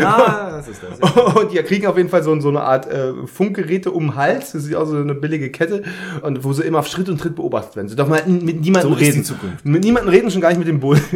Ah, das ist das. Ja. Und die kriegen auf jeden Fall so, so eine Art äh, Funkgeräte um den Hals, das ist auch so eine billige Kette, und wo sie immer auf Schritt und Tritt beobachtet werden. Sie dürfen halt mit niemandem So reden. Zukunft. Mit niemandem reden, schon gar nicht mit dem Bull.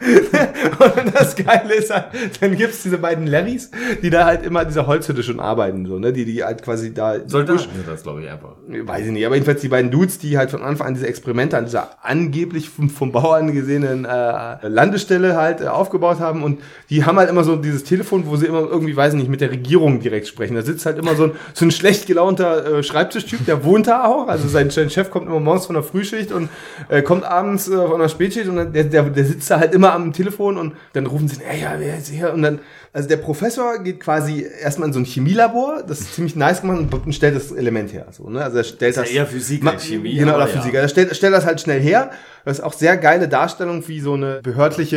und das Geile ist halt, dann gibt's diese beiden Larrys, die da halt immer an dieser Holzhütte schon arbeiten, so, ne, die, die halt quasi da, Soldaten sind das, glaube ich, einfach. weiß ich nicht, aber jedenfalls die beiden Dudes, die halt von Anfang an diese Experimente an dieser angeblich vom, vom Bauern gesehenen äh, Landestelle halt äh, aufgebaut haben und die haben halt immer so dieses Telefon, wo sie immer irgendwie, weiß ich nicht, mit der Regierung direkt sprechen. Da sitzt halt immer so ein, so ein schlecht gelaunter äh, Schreibtischtyp, der wohnt da auch, also sein, sein Chef kommt immer morgens von der Frühschicht und äh, kommt abends äh, von der Spätschicht und der, der, der sitzt da halt immer am Telefon und dann rufen sie, ey, ja, wer ist hier? Und dann, also der Professor geht quasi erstmal in so ein Chemielabor, das ist ziemlich nice gemacht und, stellt das Element her. So, ne? Also er stellt das. eher Physik als Chemie, Genau, oder ja. Physik. Er stellt, stellt das halt schnell her. Das ist auch sehr geile Darstellung, wie so eine behördliche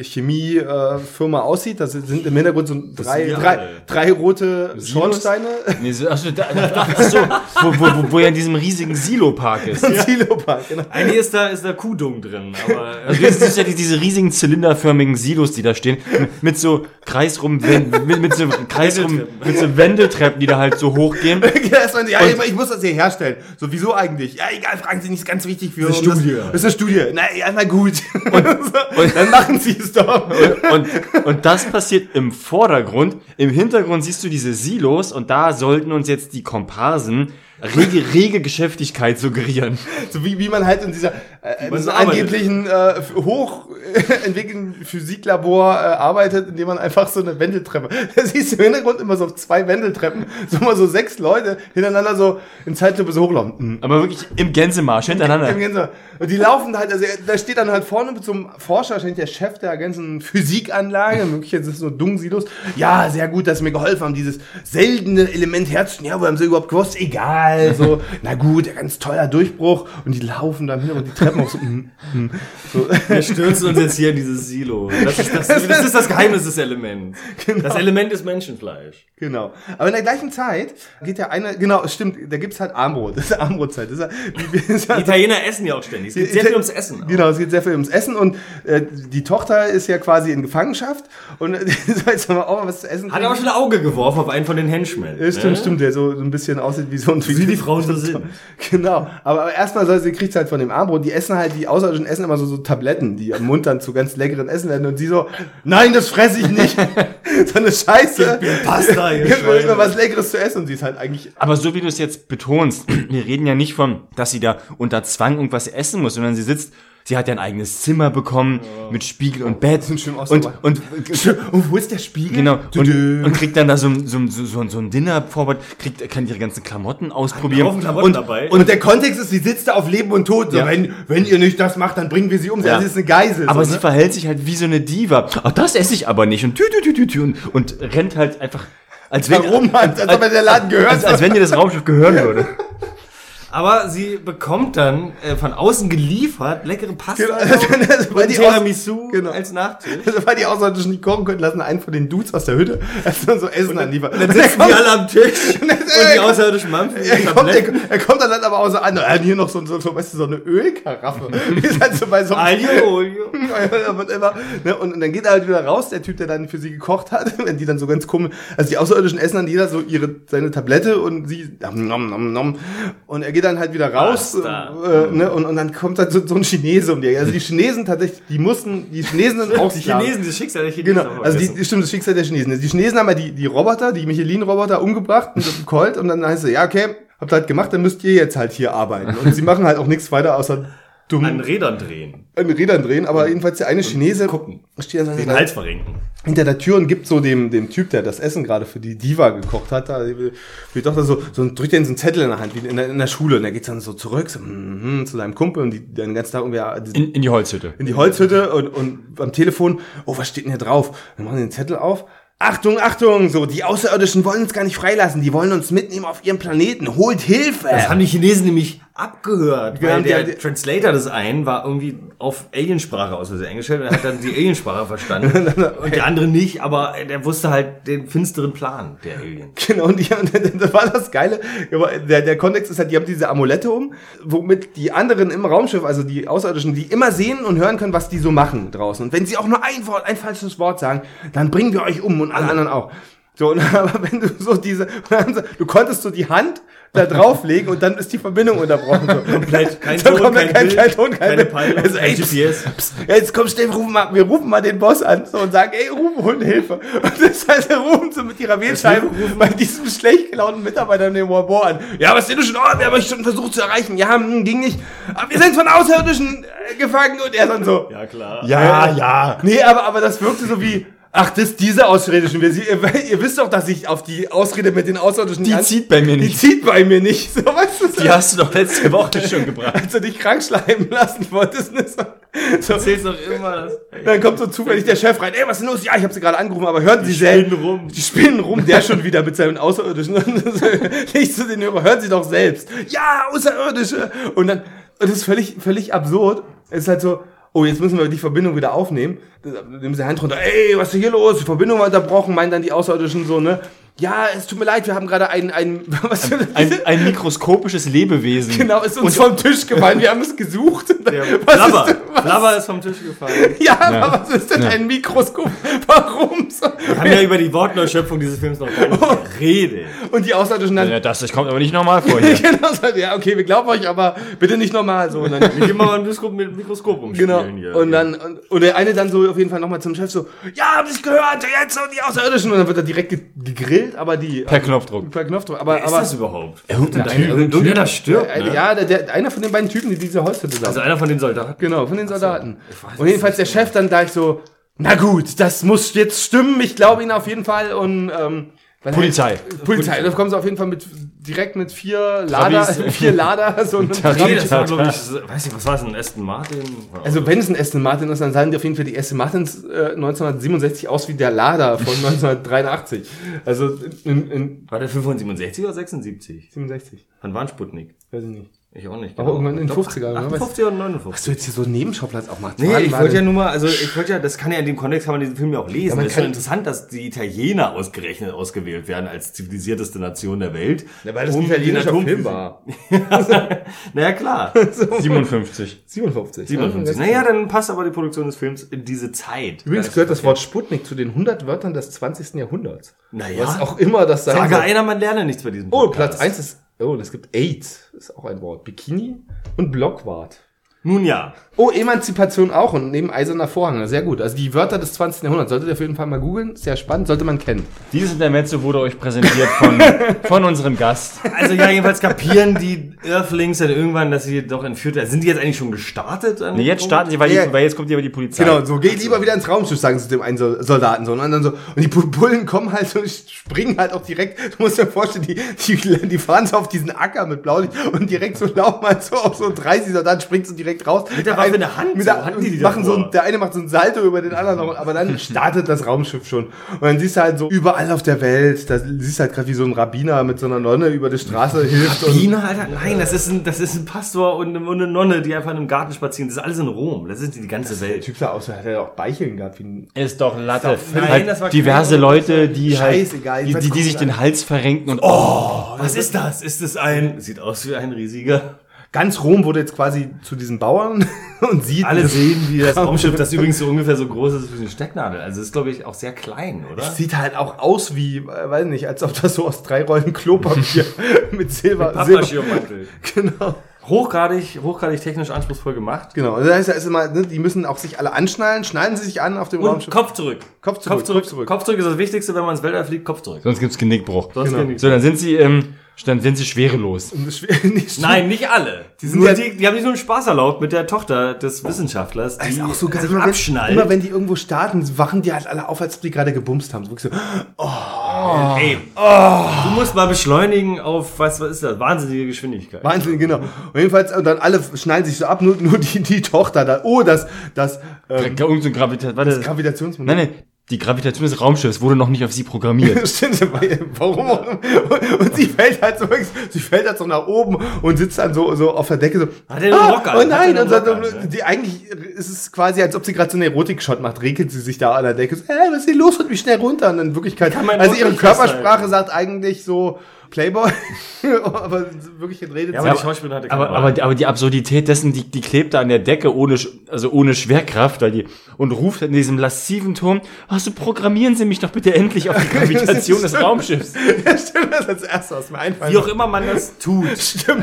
äh, Chemiefirma äh, aussieht. Das sind im Hintergrund so drei, drei, drei rote Schornsteine. Nee, so, achso, da, ach so, wo, wo, wo, wo er in diesem riesigen Silo-Park ist. Und Silopark, genau. Eigentlich ist da, ist da Kuhdung drin, aber Also das ist ja die- diese riesigen zylinderförmigen Silos, die da stehen, mit so kreisrum, mit, mit so kreisrum, mit so Wendeltreppen, die da halt so hochgehen. Ja, erst mal, ja, ich muss das hier herstellen. So, wieso eigentlich? Ja, egal, fragen Sie nicht, ist ganz wichtig für Das ist eine Studie. Das, ist eine Studie. Na, ja, na gut. Und, und dann machen Sie es doch. Und, und das passiert im Vordergrund. Im Hintergrund siehst du diese Silos und da sollten uns jetzt die Komparsen rege, rege Geschäftigkeit suggerieren. So wie, wie man halt in dieser äh, in so angeblichen äh, hochentwickelten Physiklabor äh, arbeitet, indem man einfach so eine Wendeltreppe. Da siehst du im Hintergrund immer so zwei Wendeltreppen, so mal so sechs Leute hintereinander so in Zeitlupe so hochlaufen. Mhm. Aber wirklich im Gänsemarsch hintereinander. Im Gänse- Und die laufen halt, also da steht dann halt vorne mit so einem Forscher, wahrscheinlich der Chef der ganzen Physikanlage, möglicherweise ist es so Dung-Silos. Ja, sehr gut, dass sie mir geholfen haben, dieses seltene Element herzustellen. Ja, wo haben sie überhaupt gewusst? Egal, so, na gut, ganz toller Durchbruch. Und die laufen dann hin und die Treppen auch so, mm, mm, so. wir stürzen uns jetzt hier in dieses Silo. Das ist das, das, ist das Geheimnis des Elements. Das Element ist Menschenfleisch. Genau. Aber in der gleichen Zeit geht ja eine, genau, es stimmt, da gibt's halt Armbrot. Das ist Arbrotzeit. Das ist, ja- Die Italiener essen ja auch ständig. Es geht sehr viel ums Essen. auch. Genau, es geht sehr viel ums Essen und äh, die Tochter ist ja quasi in Gefangenschaft und äh, soll jetzt aber auch mal was zu essen Hat er auch schon ein Auge geworfen auf einen von den Henchmen. Ja, stimmt, stimmt, der so, so ein bisschen aussieht wie so ein Wie die Frauen so sind. Genau. Aber, aber erstmal soll sie kriegt halt von dem Armbrot, die essen halt, die Außerirdischen essen immer so, so Tabletten, die am Mund dann zu ganz leckeren Essen werden und sie so, nein, das fresse ich nicht. so eine Scheiße. Pasta, ihr Gib mir immer was Leckeres zu essen und sie ist halt eigentlich Aber so wie du es jetzt betonst, wir reden ja nicht von, dass sie da unter Zwang irgendwas essen muss, sondern sie sitzt, sie hat ja ein eigenes Zimmer bekommen mit Spiegel und Bett und, ausgemacht. und, Und wo ist der Spiegel? genau und, Düdü. und kriegt dann da so, ein- so, ein- so, so, ein Dinner vorbereitet, kriegt, kann ihre ganzen Klamotten ausprobieren. Klamotten und, dabei. Und der Kontext ist, sie sitzt da auf Leben und Tod. So, Ja. wenn, wenn ihr nicht das macht, dann bringen wir sie um. Ja. Sie ist eine Geisel. aber so, sie ne? verhält sich halt wie so eine Diva. Ach, das esse ich aber nicht. Und tü, tü, tü, tü, und, und rennt halt einfach, als wenn, Warum? Als gehört. als, als wenn dir das Raumschiff gehören würde. Aber sie bekommt dann äh, von außen geliefert leckere Pasta Genau. und die Tiramisu Genau. als Nachtisch. Also, weil die Außerirdischen nicht kochen können, lassen einen von den Dudes aus der Hütte erstmal so Essen anliefern. Dann sitzen die alle am Tisch und die außerirdischen Mampfen. er, kommt, er, er kommt dann aber auch so an, er hat hier noch so, so, so, weißt du, so eine Ölkaraffe. Die ist halt so bei so einem Alio, Olio. Wird immer, und, und dann geht er halt wieder raus, der Typ, der dann für sie gekocht hat, wenn die dann so ganz komisch, also die Außerirdischen essen dann jeder so ihre, seine Tablette und sie, nom, nom, nom, und er geht dann halt wieder raus, Basta. äh, ne, und, und dann kommt halt so, so ein Chinese um die, Ecke. also die Chinesen tatsächlich, die mussten, die Chinesen sind auch Die. Chinesen, das Schicksal der Chinesen. Genau, also die, stimmt, das Schicksal der Chinesen. Die Chinesen haben ja die, die Roboter, die Michelin-Roboter umgebracht dem Colt und dann heißt es, ja, okay, habt ihr halt gemacht, dann müsst ihr jetzt halt hier arbeiten. Und sie machen halt auch nichts weiter außer dumm An Rädern drehen. an Rädern drehen, aber jedenfalls der eine Chinese gucken. steht dann Den Hals verrenken. hinter der Tür und gibt so dem, dem Typ, der das Essen gerade für die Diva gekocht hat, da, die, die Tochter so, so drückt er so einen Zettel in der Hand, wie in der, in der Schule, und er geht dann so zurück, so, mhm, zu seinem Kumpel und die, der den ganzen Tag irgendwie In, in die Holzhütte. in die Holzhütte und, und am Telefon, oh, was steht denn hier drauf? Dann machen sie den Zettel auf. Achtung, Achtung, so, die Außerirdischen wollen uns gar nicht freilassen, die wollen uns mitnehmen auf ihren Planeten, holt Hilfe! Das haben die Chinesen nämlich abgehört, Genau, weil der die- Translator des einen war irgendwie auf Aliensprache aus Versehen eingestellt und er hat dann die Aliensprache verstanden und der andere nicht, aber der wusste halt den finsteren Plan der Aliens. Genau, und, die, und das war das Geile. Der, der Kontext ist halt, die haben diese Amulette um, womit die anderen im Raumschiff, also die Außerirdischen, die immer sehen und hören können, was die so machen draußen. Und wenn sie auch nur ein Wort, ein falsches Wort sagen, dann bringen wir euch um und alle anderen auch. So, und, aber wenn du so diese, du konntest so die Hand da drauflegen und dann ist die Verbindung unterbrochen. So. Komplett, kein So Ton, kommt kein kein, Bild, kein Ton, kein keine. Peilung, Also, ey, GPS. pst, pst, jetzt komm schnell, wir rufen, mal, wir rufen mal den Boss an so, und sagen, ey, rufen, holen Hilfe. Und das heißt, wir rufen so mit ihrer Wählscheibe bei diesem schlecht gelaunten Mitarbeiter in dem Labor an. Ja, was sind denn schon? Oh, wir haben euch schon versucht zu erreichen. Ja, hm, ging nicht. Aber wir sind von Außerirdischen äh, gefangen und er dann so. Ja, klar. Ja, ja. Nee, aber, aber das wirkte so wie, Ach, das diese Außerirdischen. Wir, ihr, ihr wisst doch, dass ich auf die Ausrede mit den Außerirdischen Die nicht zieht bei mir Die nicht. zieht bei mir nicht. So, weißt du, so, Die hast du doch letzte Woche schon gebracht. als du dich krank schleimen lassen wolltest. Ne? So, so, Erzählst doch immer das. dann kommt so zufällig der Chef rein. Ey, was ist denn los? Ja, ich habe sie gerade angerufen, aber hören Sie spinnen selbst. rum. Die spinnen rum, der schon wieder mit seinen Außerirdischen. Ich zu den Hörer, hören Sie doch selbst. Ja, Außerirdische. Und dann, und das ist völlig, völlig absurd. Es ist halt so, oh, jetzt müssen wir die Verbindung wieder aufnehmen. Nehmen sie Hand runter. Ey, was ist hier los? Die Verbindung war unterbrochen, meinen dann die Außerirdischen so, ne? Ja, es tut mir leid, wir haben gerade ein, ein, was Ein, ein mikroskopisches Lebewesen. Genau, ist uns vom Tisch gefallen. Wir haben es gesucht. Der was Flabber. ist denn, was? Flabber ist vom Tisch gefallen. Ja, aber was ist denn ein Mikroskop? Warum so? Wir haben ja über die Wortneuschöpfung dieses Films noch gar nicht geredet. Und die Außerirdischen dann, Ja, das, das kommt aber nicht nochmal vor hier. genau, ja, okay, wir glauben euch, aber bitte nicht nochmal so. Und dann, Wir gehen mal ein Mikroskop mit dem Mikroskop umspielen genau. hier. Und dann, und, und der eine dann so auf jeden Fall nochmal zum Chef so, ja, hab ich gehört, jetzt und die Außerirdischen. Und dann wird er direkt ge- gegrillt, aber die, Per Knopfdruck. per Knopfdruck. Aber, Wer ist aber, das überhaupt? Irgendein Typ, Irgendwer, der stirbt, äh, ne? ja, der, der, einer von den beiden Typen, die diese Holzhütte da Also einer von den Soldaten. Genau, von den Soldaten. weiß und jedenfalls der Chef dann gleich so, na gut, das muss jetzt stimmen, ich glaube Ihnen auf jeden Fall. Und ähm, weil Polizei. Polizei, da kommen sie auf jeden Fall mit direkt mit vier Lader, vier Lader, so ein Nee, das war, glaube ich, weiß ich, was war das, ein Aston Martin? Also wenn es ein Aston Martin ist, dann sahen die auf jeden Fall die Aston Martins äh, 1967 aus wie der Lader von 1983. Also in, in war der 65 oder 76? 67, Wann war ein Sputnik? weiß ich nicht. Ich auch nicht. Aber irgendwann in den Doch, 50er, ne? 58 oder 59? Was du jetzt hier so einen Nebenschauplatz auch machst. Nee, Wann ich wollte ja nur mal, also ich wollte ja, das kann ja in dem Kontext, kann man diesen Film ja auch lesen. man es ist schon interessant, dass die Italiener ausgerechnet ausgewählt werden als zivilisierteste Nation der Welt. Ja, weil das ein um den italienischer Atomphysik- Film war. naja, klar. 57. 57. 57. Ja, Naja, dann passt aber die Produktion des Films in diese Zeit. Übrigens gehört das Wort Sputnik zu den 100 Wörtern des 20. Jahrhunderts. Naja. Was auch immer das sein Sage soll. einer, man lerne nichts bei diesem Oh, Podcast. Platz 1 ist, oh, es gibt AIDS, ist auch ein Wort. Bikini und Blockwart. Nun ja. Oh, Emanzipation auch und neben Eiserner Vorhang. Sehr gut. Also die Wörter des 20. Jahrhunderts. Solltet ihr auf jeden Fall mal googeln. Sehr spannend. Sollte man kennen. Dieses Intermezzo wurde euch präsentiert von, von unserem Gast. Also ja, jedenfalls kapieren die Earthlings dann irgendwann, dass sie doch entführt werden. Sind die jetzt eigentlich schon gestartet? Nee, jetzt Punkt? starten sie, weil, Ja. die, weil jetzt kommt die aber die Polizei. Genau, so geht lieber wieder ins Raumschiff, sagen sie dem einen Sol- Soldaten so. Und dann so. Und die Bu- Bullen kommen halt so, springen halt auch direkt. Du musst dir vorstellen, die, die, die fahren so auf diesen Acker mit Blaulicht und direkt so laufen halt so auf so 30 Soldaten, springt so direkt raus. Mit der Waffe in der Hand, Mit so der, hatten die die machen so ein, der eine macht so ein Salto über den anderen, noch, aber dann startet das Raumschiff schon. Und dann siehst du halt so überall auf der Welt, da siehst du halt gerade wie so ein Rabbiner mit so einer Nonne über die Straße hilft. Und Rabbiner, Alter? Nein, das ist ein, das ist ein Pastor und eine, und eine Nonne, die einfach in einem Garten spazieren. Das ist alles in Rom. Das ist die ganze der Welt. Typ sah aus, als hätte er auch Beicheln gehabt. Wie ein Ist doch Latte. Ist doch völlig- halt Nein, das war diverse Leute, die Scheißegal, halt, die, die, die sich den Hals verrenken und oh, Was ist das? Ist es ein, sieht aus wie ein riesiger. Ganz Rom wurde jetzt quasi zu diesen Bauern und sieht Alle sehen, wie das Raumschiff, das übrigens so ungefähr so groß ist wie eine Stecknadel. Also ist, glaube ich, auch sehr klein, oder? Sieht halt auch aus wie, äh, weiß nicht, als ob das so aus drei Rollen Klopapier mit Silber, Silber. Genau. Hochgradig, hochgradig technisch anspruchsvoll gemacht. Genau. Und das heißt ja ist immer, ne, die müssen auch sich alle anschnallen, schnallen sie sich an auf dem Und Raumschiff. Kopf zurück. Kopf zurück, Kopf zurück. Kopf zurück. Kopf zurück ist das Wichtigste, wenn man ins Weltall fliegt. Kopf zurück. sonst gibt's Genickbruch. Sonst Genau. nichts. So, dann sind sie, ähm, dann sind sie schwerelos. Nicht Nein, nicht alle. Die, sind Nur- ja, die, die haben nicht nur einen Spaß erlaubt mit der Tochter des Wissenschaftlers, die Das ist auch so geil. sich Immer wenn, immer wenn die irgendwo starten, wachen die halt alle auf, als ob die gerade gebumst haben. So wirklich so, Ey, du musst mal beschleunigen auf, was, was ist das, wahnsinnige Geschwindigkeit. Wahnsinn, genau. Und jedenfalls, und dann alle schnallen sich so ab, nur, nur die, die Tochter da. Oh, das, das, ähm, Irgend so ein Gravita warte, Gravitationsmoment. nein, nein, die Gravitation des Raumschiffs wurde noch nicht auf sie programmiert. Stimmt, warum? Und sie fällt halt so, sie fällt halt so nach oben und sitzt dann so, so auf der Decke so. Hat er einen Rock an? Oh nein, und so, an, ne? die, eigentlich ist es quasi, als ob sie gerade so einen Erotik-Shot macht, regelt sie sich da an der Decke. So, äh, was ist hier los? Und wie schnell runter? Und in Wirklichkeit, also ihre Körpersprache sagt eigentlich so Playboy, aber wirklich redet Ja, sie. aber die hatte Aber, aber, aber die Absurdität dessen, die, die klebt da an der Decke ohne, also ohne Schwerkraft, weil die, und ruft in diesem lassiven Ton, ach so, programmieren Sie mich doch bitte endlich auf die Gravitation des Raumschiffs. Ja, stimmt, das ist das erste, was mir einfällt. Wie auch immer man das tut. Stimmt,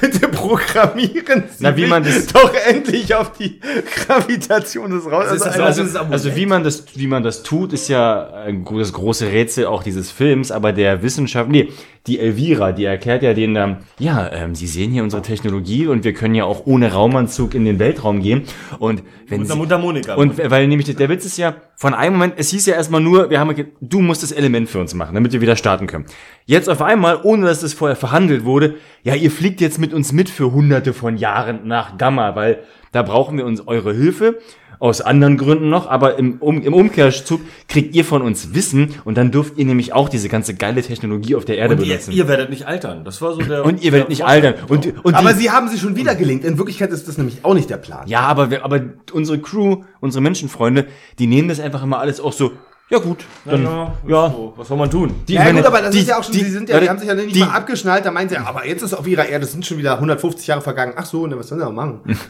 bitte programmieren Sie Na, wie mich man das- doch endlich auf die Gravitation des Raums. ist das Also, also- Also, also wie man das, wie man das tut, ist ja das große Rätsel auch dieses Films, aber der Wissenschaft, nee, die Elvira, die erklärt ja denen dann, ja, ähm, sie sehen hier unsere Technologie und wir können ja auch ohne Raumanzug in den Weltraum gehen. Und wenn Unser sie, Mundharmonika. und weil nämlich der Witz ist ja, von einem Moment, es hieß ja erstmal nur, wir haben, du musst das Element für uns machen, damit wir wieder starten können. Jetzt auf einmal, ohne dass das vorher verhandelt wurde, ja, ihr fliegt jetzt mit uns mit für hunderte von Jahren nach Gamma, weil da brauchen wir uns eure Hilfe. Aus anderen Gründen noch, aber im, um, im Umkehrzug kriegt ihr von uns Wissen und dann dürft ihr nämlich auch diese ganze geile Technologie auf der Erde und ihr, benutzen. ihr werdet nicht altern. Das war so der. und ihr werdet nicht Vorteil. altern. Und, und Aber die, sie haben sie schon wieder gelingt. In Wirklichkeit ist das nämlich auch nicht der Plan. ja, aber, wir, aber unsere Crew, unsere Menschenfreunde, die nehmen das einfach immer alles auch so, ja gut, dann, Ja, ja. So, was soll man tun? Die, Ja, meine, gut, aber das die- ist ja auch schon, die- die, sind ja, die haben sich ja nicht die- mal abgeschnallt, da meinen sie, aber jetzt ist auf ihrer Erde, das sind schon wieder 150 Jahre vergangen. Ach so, ne, was sollen sie auch machen?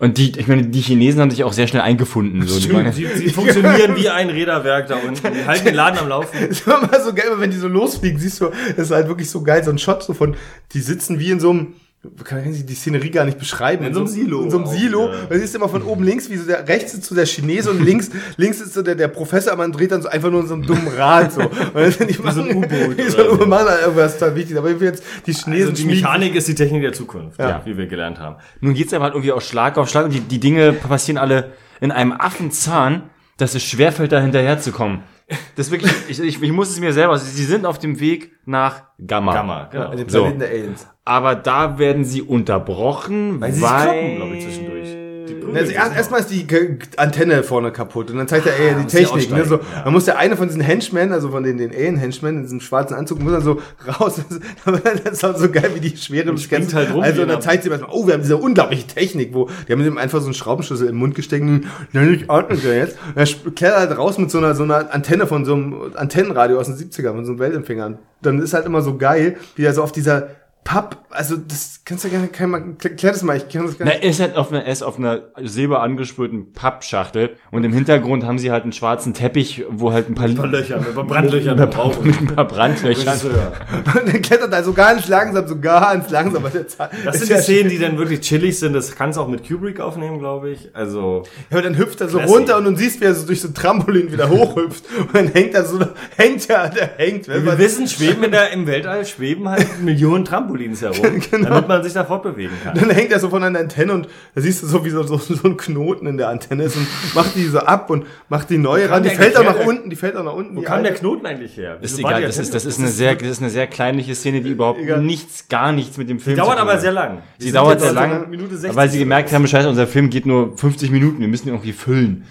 Und die, ich meine, die Chinesen haben sich auch sehr schnell eingefunden. So. Die waren, Sie, sie funktionieren wie ein Räderwerk da unten. Die halten den Laden am Laufen. Das ist immer so geil, wenn die so losfliegen, siehst du, das ist halt wirklich so geil, so ein Shot so von, die sitzen wie in so einem, kann ich die Szenerie gar nicht beschreiben. In so einem Silo In so einem auch, Silo. ja. Siehst du immer von oben links, wie so der, rechts ist so der Chinese und links, links ist so der, der Professor, man dreht dann so einfach nur in so einem dummen Rad, so. Und dann sind die so ein U-Boot Wie so so. Machen irgendwas total wichtig. Aber jetzt, die Chinesen Also die schmieden- Mechanik ist die Technik der Zukunft, Ja. wie wir gelernt haben. nun geht's aber halt irgendwie auch Schlag auf Schlag und die, die Dinge passieren alle in einem Affenzahn, dass es schwerfällt, da hinterherzukommen. Das ist wirklich, ich, ich, ich muss es mir selber, sie sind auf dem Weg nach Gamma. Gamma, genau. den So. Planeten der Aliens. Aber da werden sie unterbrochen, weil, sie sich kloppen, glaube ich, zwischendurch. Prügeln Also erst, erstmal ist die Antenne vorne kaputt und dann zeigt er ey, die Technik. Ne, so, ja. Dann muss der eine von diesen Henchmen, also von den, den Alien-Henchmen in diesem schwarzen Anzug, muss dann so raus. Das ist halt so geil, wie die schwere springt halt rum Also und dann zeigt sie erstmal, oh, wir haben diese unglaubliche Technik, wo die haben ihm einfach so einen Schraubenschlüssel im Mund gesteckt und ich atme ja jetzt. Und er kehrt halt raus mit so einer, so einer Antenne von so einem Antennenradio aus den 70ern, von so einem Weltempfänger. Und Dann ist halt immer so geil, wie er so auf dieser Papp, also das kannst du ja gerne, kann mal, klär das mal, ich kann das gar Na, nicht. er ist halt auf einer, er ist auf einer silber angesprühten Pappschachtel und im Hintergrund haben sie halt einen schwarzen Teppich, wo halt ein paar, Ein paar Löcher, ein paar Brandlöcher mit, drauf. mit ein paar Brandlöchern. Und dann klettert er so ganz langsam, so ganz langsam. Aber der Zahl- Das sind die ja- Szenen, die dann wirklich chillig sind. Das kannst du auch mit Kubrick aufnehmen, glaube ich. Also, Ja, und dann hüpft er so Classy. runter und du siehst, wie er so durch so ein Trampolin wieder hochhüpft. Und dann hängt er so, hängt er, der hängt. wir wissen, schweben in der, im Weltall schweben halt Millionen Trampolins herum, damit man sich da fortbewegen kann. Dann hängt er so von einer Antenne und da siehst du so, wie so, so, so ein Knoten in der Antenne ist und macht die so ab und macht die neue ran. Die fällt auch nach unten, die fällt auch nach unten. Wo die kam der. Knoten eigentlich her? Ist Wieso war egal, die das ist, das ist eine sehr, das ist eine sehr kleinliche Szene, die überhaupt Egal. nichts, gar nichts mit dem Film Dauert zu tun aber hat. sehr lang. Sie dauert sehr lang, 60 weil sie gemerkt haben, scheiße, unser Film geht nur 50 Minuten, wir müssen ihn irgendwie füllen.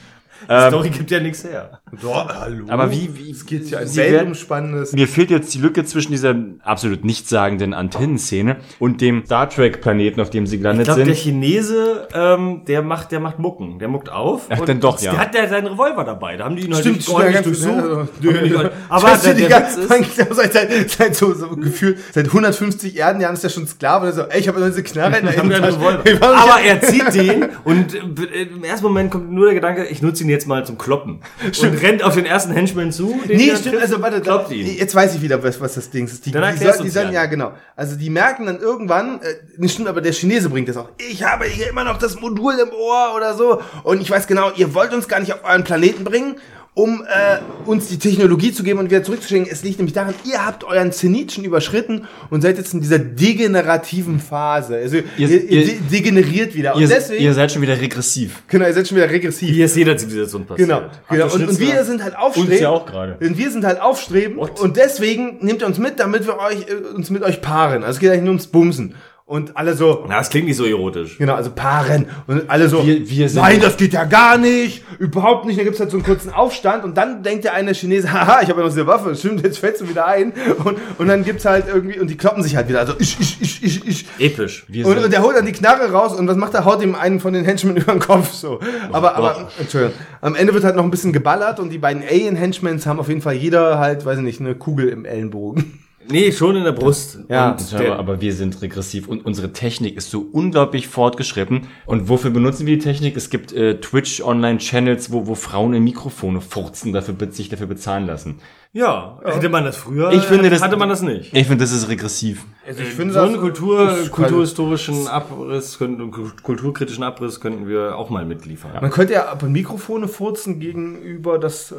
Die Story gibt ja nichts her. Doch, hallo. Aber wie, wie, Es geht ja ein weltumspannendes. mir fehlt jetzt die Lücke zwischen dieser absolut nichtssagenden Antennenszene und dem Star Trek Planeten, auf dem sie Ich gelandet glaube, der sind. Chinese, ähm, der macht, der macht Mucken. Der muckt auf. Ach, und dann doch, ja. Der hat ja seinen Revolver dabei. Da haben die ihn halt Stimmt, nicht ganz- durchsucht. ja, ja. Aber der, der ganze- ist, seit, seit, seit so, so gefühlt, seit 150 Erden Jahren ist er schon Sklave. Und er so, ey, ich habe diese Knarre in der. Revolver. Aber er zieht den und äh, im ersten Moment kommt nur der Gedanke, ich nutze ihn jetzt mal zum Kloppen. Und rennt auf den ersten Henchman zu. den Nee, stimmt, trifft, also warte, kloppt ihn. jetzt weiß ich wieder, was, was das Ding ist. Die, Dann die, soll, die sollen, ja. ja genau. Also die merken dann irgendwann, äh, nicht stimmt, aber der Chinese bringt das auch. Ich habe hier immer noch das Modul im Ohr oder so. Und ich weiß genau, ihr wollt uns gar nicht auf euren Planeten bringen, um äh, uns die Technologie zu geben und wieder zurückzuschicken. Es liegt nämlich daran, ihr habt euren Zenit schon überschritten und seid jetzt in dieser degenerativen Phase. Also ihr, ihr, ihr- de degeneriert wieder. Und Ihr, deswegen, ihr seid schon wieder regressiv. genau, ihr seid schon wieder regressiv. Wie es jeder Zivilisation passiert. Genau, genau. Und, und wir sind halt aufstrebend. ja auch gerade. Und wir sind halt aufstrebend und deswegen nehmt ihr uns mit, damit wir euch, äh, uns mit euch paaren. Also es geht eigentlich nur ums Bumsen. Und alle so, Na, das klingt nicht so erotisch. genau, also paaren. Und alle so, Wir- wir sind- nein, das geht ja gar nicht, überhaupt nicht. Dann gibt's halt so einen kurzen Aufstand und dann denkt der eine Chinese, haha, ich habe ja noch diese Waffe, stimmt, jetzt fällst du wieder ein. Und, und dann gibt's halt irgendwie, und die kloppen sich halt wieder. Also ich, ich, ich, ich, ich. Episch. Wir Und, sind- und der holt dann die Knarre raus und was macht er? Haut ihm einen von den Henchmen über den Kopf so. Aber, aber, Entschuldigung. Am Ende wird halt noch ein bisschen geballert und die beiden Alien-Henchmans haben auf jeden Fall jeder halt, weiß ich nicht, eine Kugel im Ellenbogen. Nee, schon in der Brust. Ja. Der, aber wir sind regressiv und unsere Technik ist so unglaublich fortgeschritten. Und wofür benutzen wir die Technik? Es gibt äh, Twitch Online-Channels, wo, wo Frauen in Mikrofone furzen, dafür sich dafür bezahlen lassen. ja, hätte man das früher, Ich finde, das- hatte man das nicht. Ich finde, das ist regressiv. Also ich finde so einen Kultur, ist- kulturhistorischen Abriss, könnten, kulturkritischen Abriss könnten wir auch mal mitliefern. Man könnte ja aber Mikrofone furzen gegenüber das äh,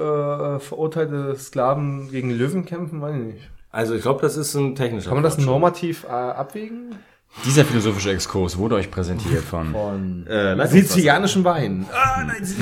verurteilte Sklaven gegen Löwen kämpfen, weiß ich nicht. Also ich glaube, das ist ein technischer Kann man das normativ äh, abwägen? Dieser philosophische Exkurs wurde euch präsentiert von. Von Äh, Leitungswasser. sizilianischen Wein. Ah, nein, sie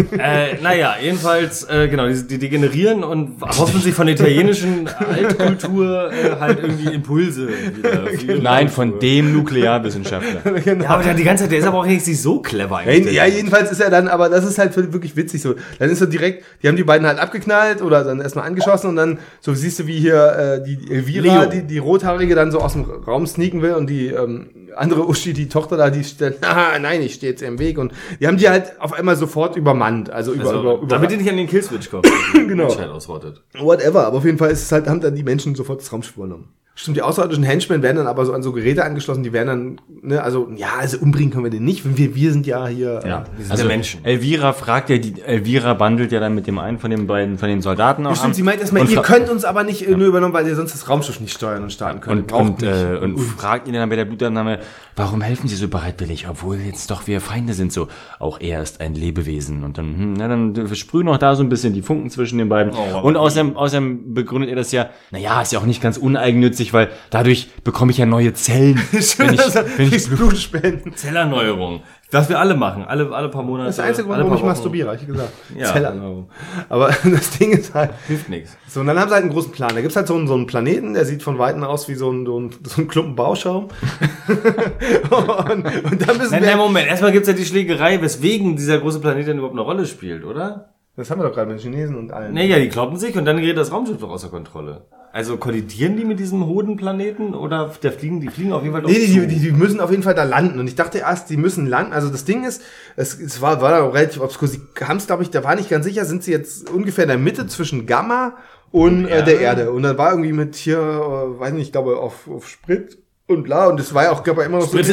äh, naja, jedenfalls, äh, genau, die, die degenerieren und hoffen sich von der italienischen Altkultur äh, halt irgendwie Impulse wieder. ihre Nein, von dem Nuklearwissenschaftler. genau. Ja, aber der, die ganze Zeit, der ist aber auch nicht so clever Ja, eigentlich. ja, jedenfalls ist er dann, aber das ist halt wirklich witzig so. Dann ist er direkt, die haben die beiden halt abgeknallt oder dann erstmal angeschossen und dann, so siehst du, wie hier äh, die Elvira, Leo. die, die Rothaarige, dann so aus dem Raum sneaken will und die ähm, andere Uschi, die Tochter da, die stellt, ah, nein, ich stehe jetzt im Weg und die haben die halt auf einmal sofort übermannt, also über, Also, über, über damit die nicht an den Killswitch kommt. Genau. Ausrottet. whatever, aber auf jeden Fall ist es halt, haben dann die Menschen sofort das Raumschiff übernommen. Stimmt, die außerirdischen Henchmen werden dann aber so an so Geräte angeschlossen, die werden dann, ne, also, ja, also umbringen können wir den nicht, wir, wir sind ja hier, Ja, Wir sind also ja Menschen. Elvira fragt ja, die Elvira bandelt ja dann mit dem einen von den beiden, von den Soldaten auch Stimmt, an sie meint erstmal, ihr könnt uns aber nicht äh, nur übernommen, weil ihr sonst das Raumschiff nicht steuern und starten könnt. und, und, äh, und fragt ihn dann bei der Blutannahme, warum helfen Sie so bereitwillig, obwohl jetzt doch wir Feinde sind, so, auch er ist ein Lebewesen. Und dann, hm, na, dann sprühen noch da so ein bisschen die Funken zwischen den beiden. Oh, und außerdem, außerdem begründet er das ja, naja, ist ja auch nicht ganz uneigennützig, weil dadurch bekomme ich ja neue Zellen, wenn ich, wenn ich Kriegst Blutspenden. Zellerneuerung. Was wir alle machen. Alle, alle paar Monate. Das ist der einzige Grund, warum ich masturbiere, hab ich gesagt. Ja. Zellerneuerung. Aber das Ding ist halt, Hilft nichts. so, und dann haben sie halt einen großen Plan. Da gibt's halt so einen, so einen Planeten, der sieht von Weitem aus wie so ein, so ein, so ein Klumpen Bauschaum. und, und dann müssen Nein, wir, nein, Moment. Erstmal gibt's ja die Schlägerei, weswegen dieser große Planet denn überhaupt eine Rolle spielt, oder? das haben wir doch gerade mit den Chinesen und allen. Naja, die kloppen sich und dann gerät das Raumschiff doch außer Kontrolle. Also kollidieren die mit diesem Hodenplaneten oder der fliegen, die fliegen auf jeden Fall Nee, die, die, die, die müssen auf jeden Fall da landen. Und ich dachte erst, die müssen landen. Also das Ding ist, es, es war, war da relativ obskur. Sie haben es, glaube ich, da war nicht ganz sicher, sind sie jetzt ungefähr in der Mitte zwischen Gamma und äh, der Erde. Und dann war irgendwie mit hier, äh, weiß nicht, ich glaube, auf, auf Sprit und bla. Und es war ja auch, gab ja immer noch so, und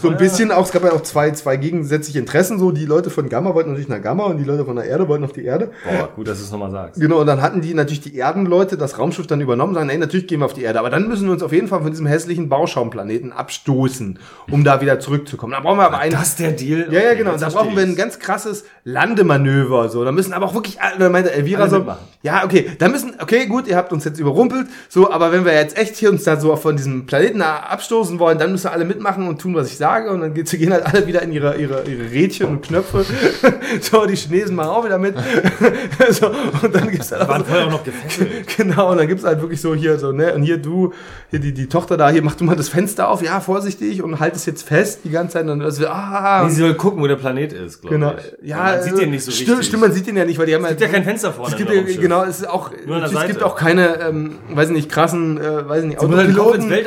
so ein bisschen auch, es gab ja auch zwei, zwei gegensätzliche Interessen. So, die Leute von Gamma wollten natürlich nach Gamma und die Leute von der Erde wollten auf die Erde. Boah, gut, dass du es nochmal sagst. Genau, und dann hatten die natürlich die Erdenleute das Raumschiff dann übernommen, sagen, nee, natürlich gehen wir auf die Erde, aber dann müssen wir uns auf jeden Fall von diesem hässlichen Bauschauplaneten abstoßen, um da wieder zurückzukommen. Da brauchen wir aber einen. Das ist der Deal? ja, ja, genau. jetzt Da brauchen wir ein ganz krasses Landemanöver. So, da müssen aber auch wirklich, alle- da meinte Elvira Alle so, mitmachen. ja, okay, da müssen, okay, gut, ihr habt uns jetzt überrumpelt, so, aber wenn wir jetzt echt hier uns da so von diesem Planeten da abstoßen wollen, dann müssen alle mitmachen und tun, was ich sage, und dann gehen halt alle wieder in ihre, ihre, ihre Rädchen und Knöpfe. so, die Chinesen machen auch wieder mit. so, und dann gibt's halt auch Waren vorher auch noch gefesselt. Genau, und dann gibt's halt wirklich so hier so, ne, und hier du, hier die, die Tochter da, hier mach du mal das Fenster auf, ja, vorsichtig und halt es jetzt fest die ganze Zeit und wir, ah, Nee, sie soll gucken, wo der Planet ist, glaube genau, ich. ja, man sieht den nicht so stimmt, richtig. Stimmt, man sieht den ja nicht, weil die haben es gibt ja kein Fenster vorne. es gibt ja, genau, es ist auch, es gibt Seite. auch keine, ähm, weiß ich nicht, krassen, äh, weiß ich nicht, halt Autopiloten. Man-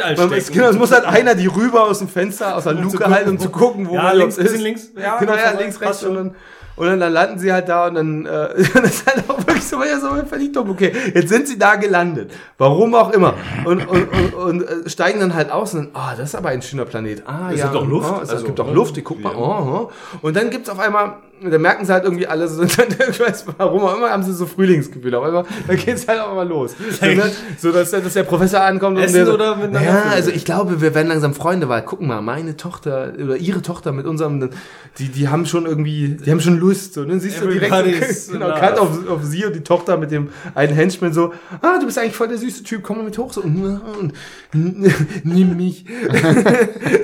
es-. Genau, es muss halt einer die rüber aus dem Fenster, aus der Um Luke halten, um zu gucken, wo Ja, man links, bisschen links. Ja, genau, ja, links, rechts und dann, und dann, dann landen sie halt da und dann, äh, das ist halt auch wirklich so, ja, so völlig dumm. Okay, jetzt sind sie da gelandet. Warum auch immer. Und, und, und, und äh, steigen dann halt aus und dann, ah, das ist aber ein schöner Planet. Ah, Es ja. gibt doch Luft. Oh, es Also, gibt doch ne? Luft, die guck mal. Oh, oh. Und dann gibt's auf einmal, da merken sie halt irgendwie alle, so, ich weiß warum auch immer, haben sie so Frühlingsgefühle. Auf einmal, dann geht's halt auch mal los. So, ne? so dass, der- dass der Professor ankommt und Essen der so, oder mit Ja, also ich glaube, wir werden langsam Freunde, weil guck mal, meine Tochter oder ihre Tochter mit unserem, die, die haben schon irgendwie, die haben schon Lust. So, ne? Siehst du direkt, genau, cut auf, auf sie und die Tochter mit dem einen Henchman so, ah, du bist eigentlich voll der süße Typ, komm mal mit hoch, so, und, und nimm mich.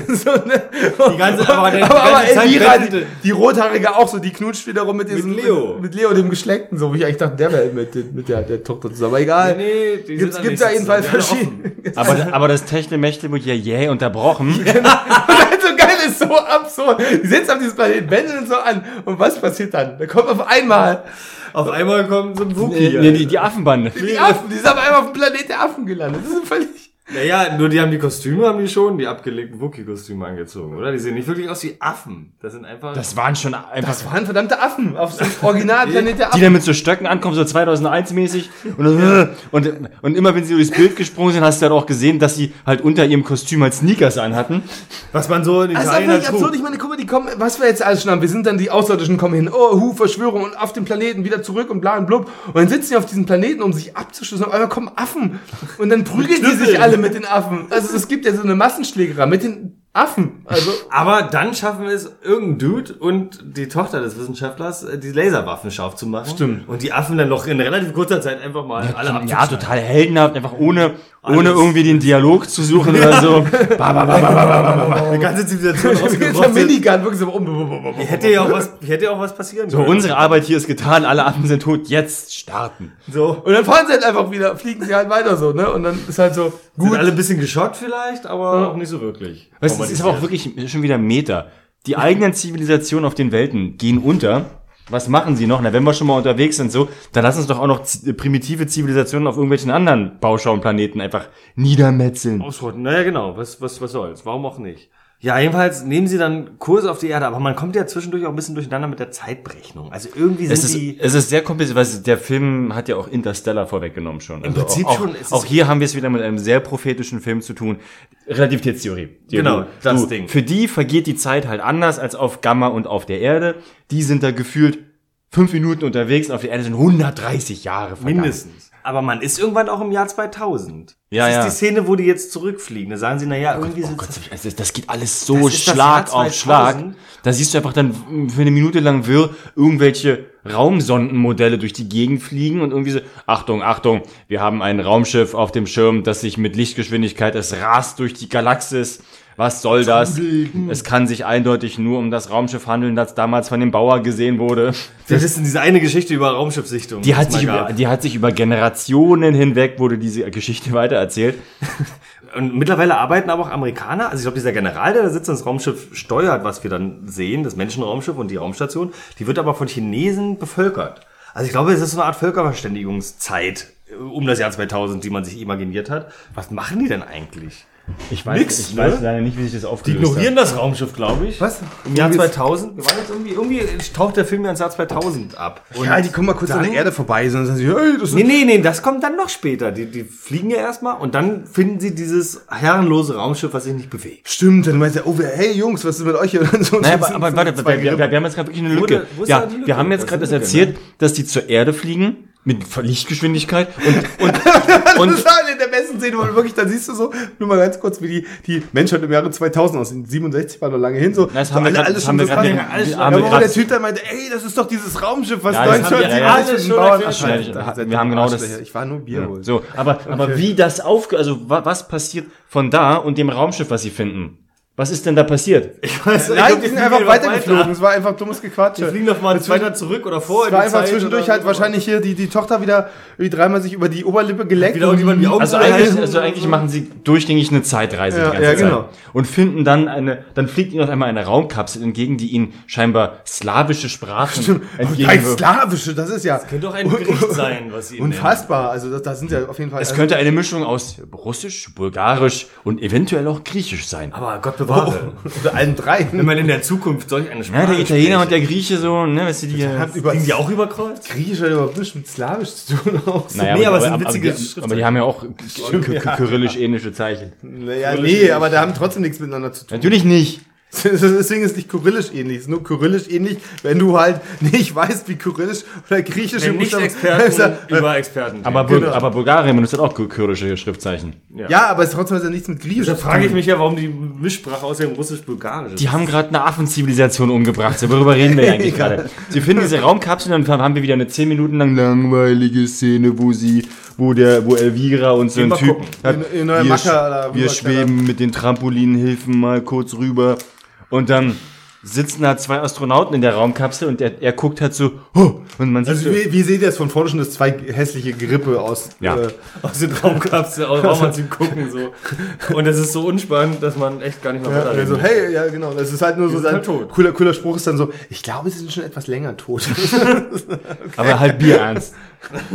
so, ne? Die ganze- aber der- aber, aber Elvira, die, die Rothaarige auch so, die knutscht wiederum mit diesem, Leo. mit, mit Leo, dem Geschleckten, so, wie ich eigentlich dachte, der wäre mit, mit der, der Tochter zusammen, aber egal. Nee, die Gibt's, sind gibt's da jedenfalls verschiedene. Aber, aber das Techtelmechtel wird ja jäh unterbrochen. Und so geil ist so absurd. Die sitzen auf diesem Planeten, wenden so an. Und was passiert dann? Da kommt auf einmal Auf einmal kommt so ein Nee, Wookie. nee, die, die Affenbande. die Affen. Die sind auf einmal auf dem Planet der Affen gelandet. Das ist völlig. Naja, nur die haben die Kostüme, haben die schon, die abgelegten Wookie-Kostüme angezogen, oder? Die sehen nicht wirklich aus wie Affen. Das sind einfach... Das waren schon einfach Das waren verdammte Affen auf dem Originalplanet der die Affen. dann mit so Stöcken ankommen, so 2001-mäßig. Und, dann, und, und immer wenn sie durchs Bild gesprungen sind, hast du halt auch gesehen, dass sie halt unter ihrem Kostüm halt Sneakers anhatten. was man so in Das ist Italien halt absurd. Ich meine, guck die kommen, was wir jetzt alles schon haben. Wir sind dann die Außerirdischen kommen hin. Oh, Hu, Verschwörung und auf dem Planeten wieder zurück und bla und blub. Und dann sitzen die auf diesem Planeten, um sich auf einmal kommen Affen. Und dann prügeln die sich alle mit den Affen. Also es gibt ja so eine Massenschlägerei mit den Affen. Also, Aber dann schaffen es irgendein Dude und die Tochter des Wissenschaftlers, äh, die Laserwaffen scharf zu machen. Stimmt. Und die Affen dann noch in relativ kurzer Zeit einfach mal alle Ja, total heldenhaft, einfach ohne, ohne irgendwie den Dialog zu suchen oder so. Die ganze Zivilisation ausgerottet. Minigun wirklich so um. Hätte ja auch was, hätte ja auch was passieren So, unsere Arbeit hier ist getan, alle Affen sind tot, jetzt starten. So. Und dann fahren sie halt einfach wieder, fliegen sie halt weiter so, ne? Und dann ist halt so, Gut. Sind alle ein bisschen geschockt vielleicht, aber auch nicht so wirklich. Weißt, du, es ist aber auch wirklich schon wieder Meta. Die eigenen Zivilisationen auf den Welten gehen unter. Was machen sie noch? Na, wenn wir schon mal unterwegs sind, so, dann lass uns doch auch noch z- primitive Zivilisationen auf irgendwelchen anderen Bauschauplaneten einfach niedermetzeln. Ausrotten. Naja, genau. Was, was, was soll's? Warum auch nicht? Ja, jedenfalls nehmen sie dann Kurs auf die Erde, aber man kommt ja zwischendurch auch ein bisschen durcheinander mit der Zeitberechnung. Also irgendwie sind Es ist, die. es ist sehr kompliziert, weil der Film hat ja auch Interstellar vorweggenommen schon. Im Prinzip auch, schon, es ist- Auch hier haben wir es wieder mit einem sehr prophetischen Film zu tun. Relativitätstheorie. Genau, du, das du, Ding. Für die vergeht die Zeit halt anders als auf Gamma und auf der Erde. Die sind da gefühlt fünf Minuten unterwegs und auf der Erde sind 130 Jahre vergangen. Mindestens. Aber man ist irgendwann auch im Jahr 2000. Ja, das ja. ist die Szene, wo die jetzt zurückfliegen. Da sagen sie, naja, irgendwie Oh sind Gott, also das geht alles so Das das Schlag auf 2000. Schlag. Da siehst du einfach dann für eine Minute lang wirr irgendwelche Raumsondenmodelle durch die Gegend fliegen und irgendwie so, Achtung, Achtung, wir haben ein Raumschiff auf dem Schirm, das sich mit Lichtgeschwindigkeit, es rast durch die Galaxis. Was soll das? Es kann sich eindeutig nur um das Raumschiff handeln, das damals von dem Bauer gesehen wurde. Das ist diese eine Geschichte über Raumschiffsichtung. Die hat, sich über, die hat sich über Generationen hinweg, wurde diese Geschichte weitererzählt. Und mittlerweile arbeiten aber auch Amerikaner. Also ich glaube, dieser General, der da sitzt und das Raumschiff steuert, was wir dann sehen, das Menschenraumschiff und die Raumstation, die wird aber von Chinesen bevölkert. Also ich glaube, es ist so eine Art Völkerverständigungszeit äh, um das Jahr 2000, die man sich imaginiert hat. Was machen die denn eigentlich? Ich weiß, Nix, ich ne? weiß leider nicht, wie sich das Die aufgelöst ignorieren das Raumschiff, glaube ich. Was? Im Jahr Irgendwie- 2000. Wir waren jetzt irgendwie, irgendwie taucht der Film ja ins Jahr 2000 ab. Und Ja, die kommen mal kurz an der Erde vorbei, sondern sagen sie, hey, das ist Nee, nee, nee, das kommt dann noch später. Die, die fliegen ja erstmal und dann finden sie dieses herrenlose Raumschiff, was sich nicht bewegt. Stimmt, dann meint er, oh, hey Jungs, was ist mit euch hier? So, Naja, aber, aber warte, wir, wir, wir haben jetzt gerade wirklich eine Wo Lücke. wo ist ja, da die Lücke? wir haben jetzt gerade das die erzählt, dass die zur Erde fliegen mit Lichtgeschwindigkeit und, und, Das und ist halt in der besten Szene, wo du wirklich, dann siehst du so, nur mal ganz kurz, wie die, die Menschheit im Jahre 2000 aussieht. 67 war noch lange hin, so. das so haben wir alle- grad- alles das schon haben wir so grad- wir- Alles wir- schon- haben Ja, wir wo grad- der Typ dann meinte, ey, das ist doch dieses Raumschiff, was Ja, das haben wir- 1977 ja, ja, alles schon. Ja, Seid wir haben genau das-. Ich war nur Bier holen. so, aber, aber wie das aufge, also wa, was passiert von da und dem Raumschiff, was sie finden? Was ist denn da passiert? Ich weiß, ich Nein, glaub, die sind einfach weitergeflogen. weiter. Es war einfach dummes Gequatsche. Die fliegen noch mal weiter zurück oder vor. Es war einfach Zeit zwischendurch halt wahrscheinlich hier die, die Tochter wieder wie dreimal sich über die Oberlippe geleckt. Wieder irgendjemand die Augen Also eigentlich, also eigentlich machen sie durchgängig eine Zeitreise Ja, die ganze ja, Zeit. genau. Und finden dann eine, dann fliegt ihnen auf einmal eine Raumkapsel entgegen, die ihnen scheinbar slawische Sprachen Nein, entgegenwirft. Slawische, das ist ja Könnte doch ein Gericht sein, was sie unfassbar. Also das, das sind ja auf jeden Fall. Es also, könnte eine Mischung aus Russisch, Bulgarisch und eventuell auch Griechisch sein. Aber Gott bewahre. oder allen drei. Wenn man in der Zukunft solch eine Sprache Ja, der Italiener und spricht. der Grieche so, ne, weißt du, die... Hat über Kriegen die auch überkreuzt? Griechisch hat überhaupt nichts mit Slawisch zu tun. Auch so. Naja, Nee, aber es sind aber, witzige aber, die, Schriftzeichen. aber die haben ja auch kyrillisch-ähnliche Zeichen. Naja, nee, aber da haben trotzdem nichts miteinander zu tun. Natürlich nicht. Deswegen ist es nicht kyrillisch ähnlich. Es ist nur kyrillisch ähnlich, wenn du halt nicht weißt, wie kyrillisch oder griechisch Wenn nicht Buchstaben- Experten über Experten. Aber, Bul Genau. aber Bulgarien benutzt halt auch kyrillische Schriftzeichen. Ja, aber es hat trotzdem nichts mit griechisch da frage ich mich ja, warum die Mischsprache aus dem Russisch-Bulgarisch ist. Die haben gerade eine Affenzivilisation umgebracht. So, worüber reden wir eigentlich gerade? Sie finden diese Raumkapsel und dann haben wir wieder eine 10 Minuten lang langweilige Szene, wo sie, wo der, wo Elvira und so ein Typ gucken. hat, In- in wir, oder wir schweben mit den Trampolinhilfen mal kurz rüber und dann sitzen da zwei Astronauten in der Raumkapsel und er, er guckt halt so, oh, und man sieht Also so, wie, wie seht ihr das von vorne schon, das zwei hässliche Gerippe aus? Ja. Äh, aus den Raumkapsel, aus Raumanzug gucken, so. Und das ist so unspannend, dass man echt gar nicht mehr ja, also, hey, ja genau, das ist halt nur so sein halt tot. cooler, cooler Spruch ist dann so, ich glaube, sie sind schon etwas länger tot. aber halt bierernst.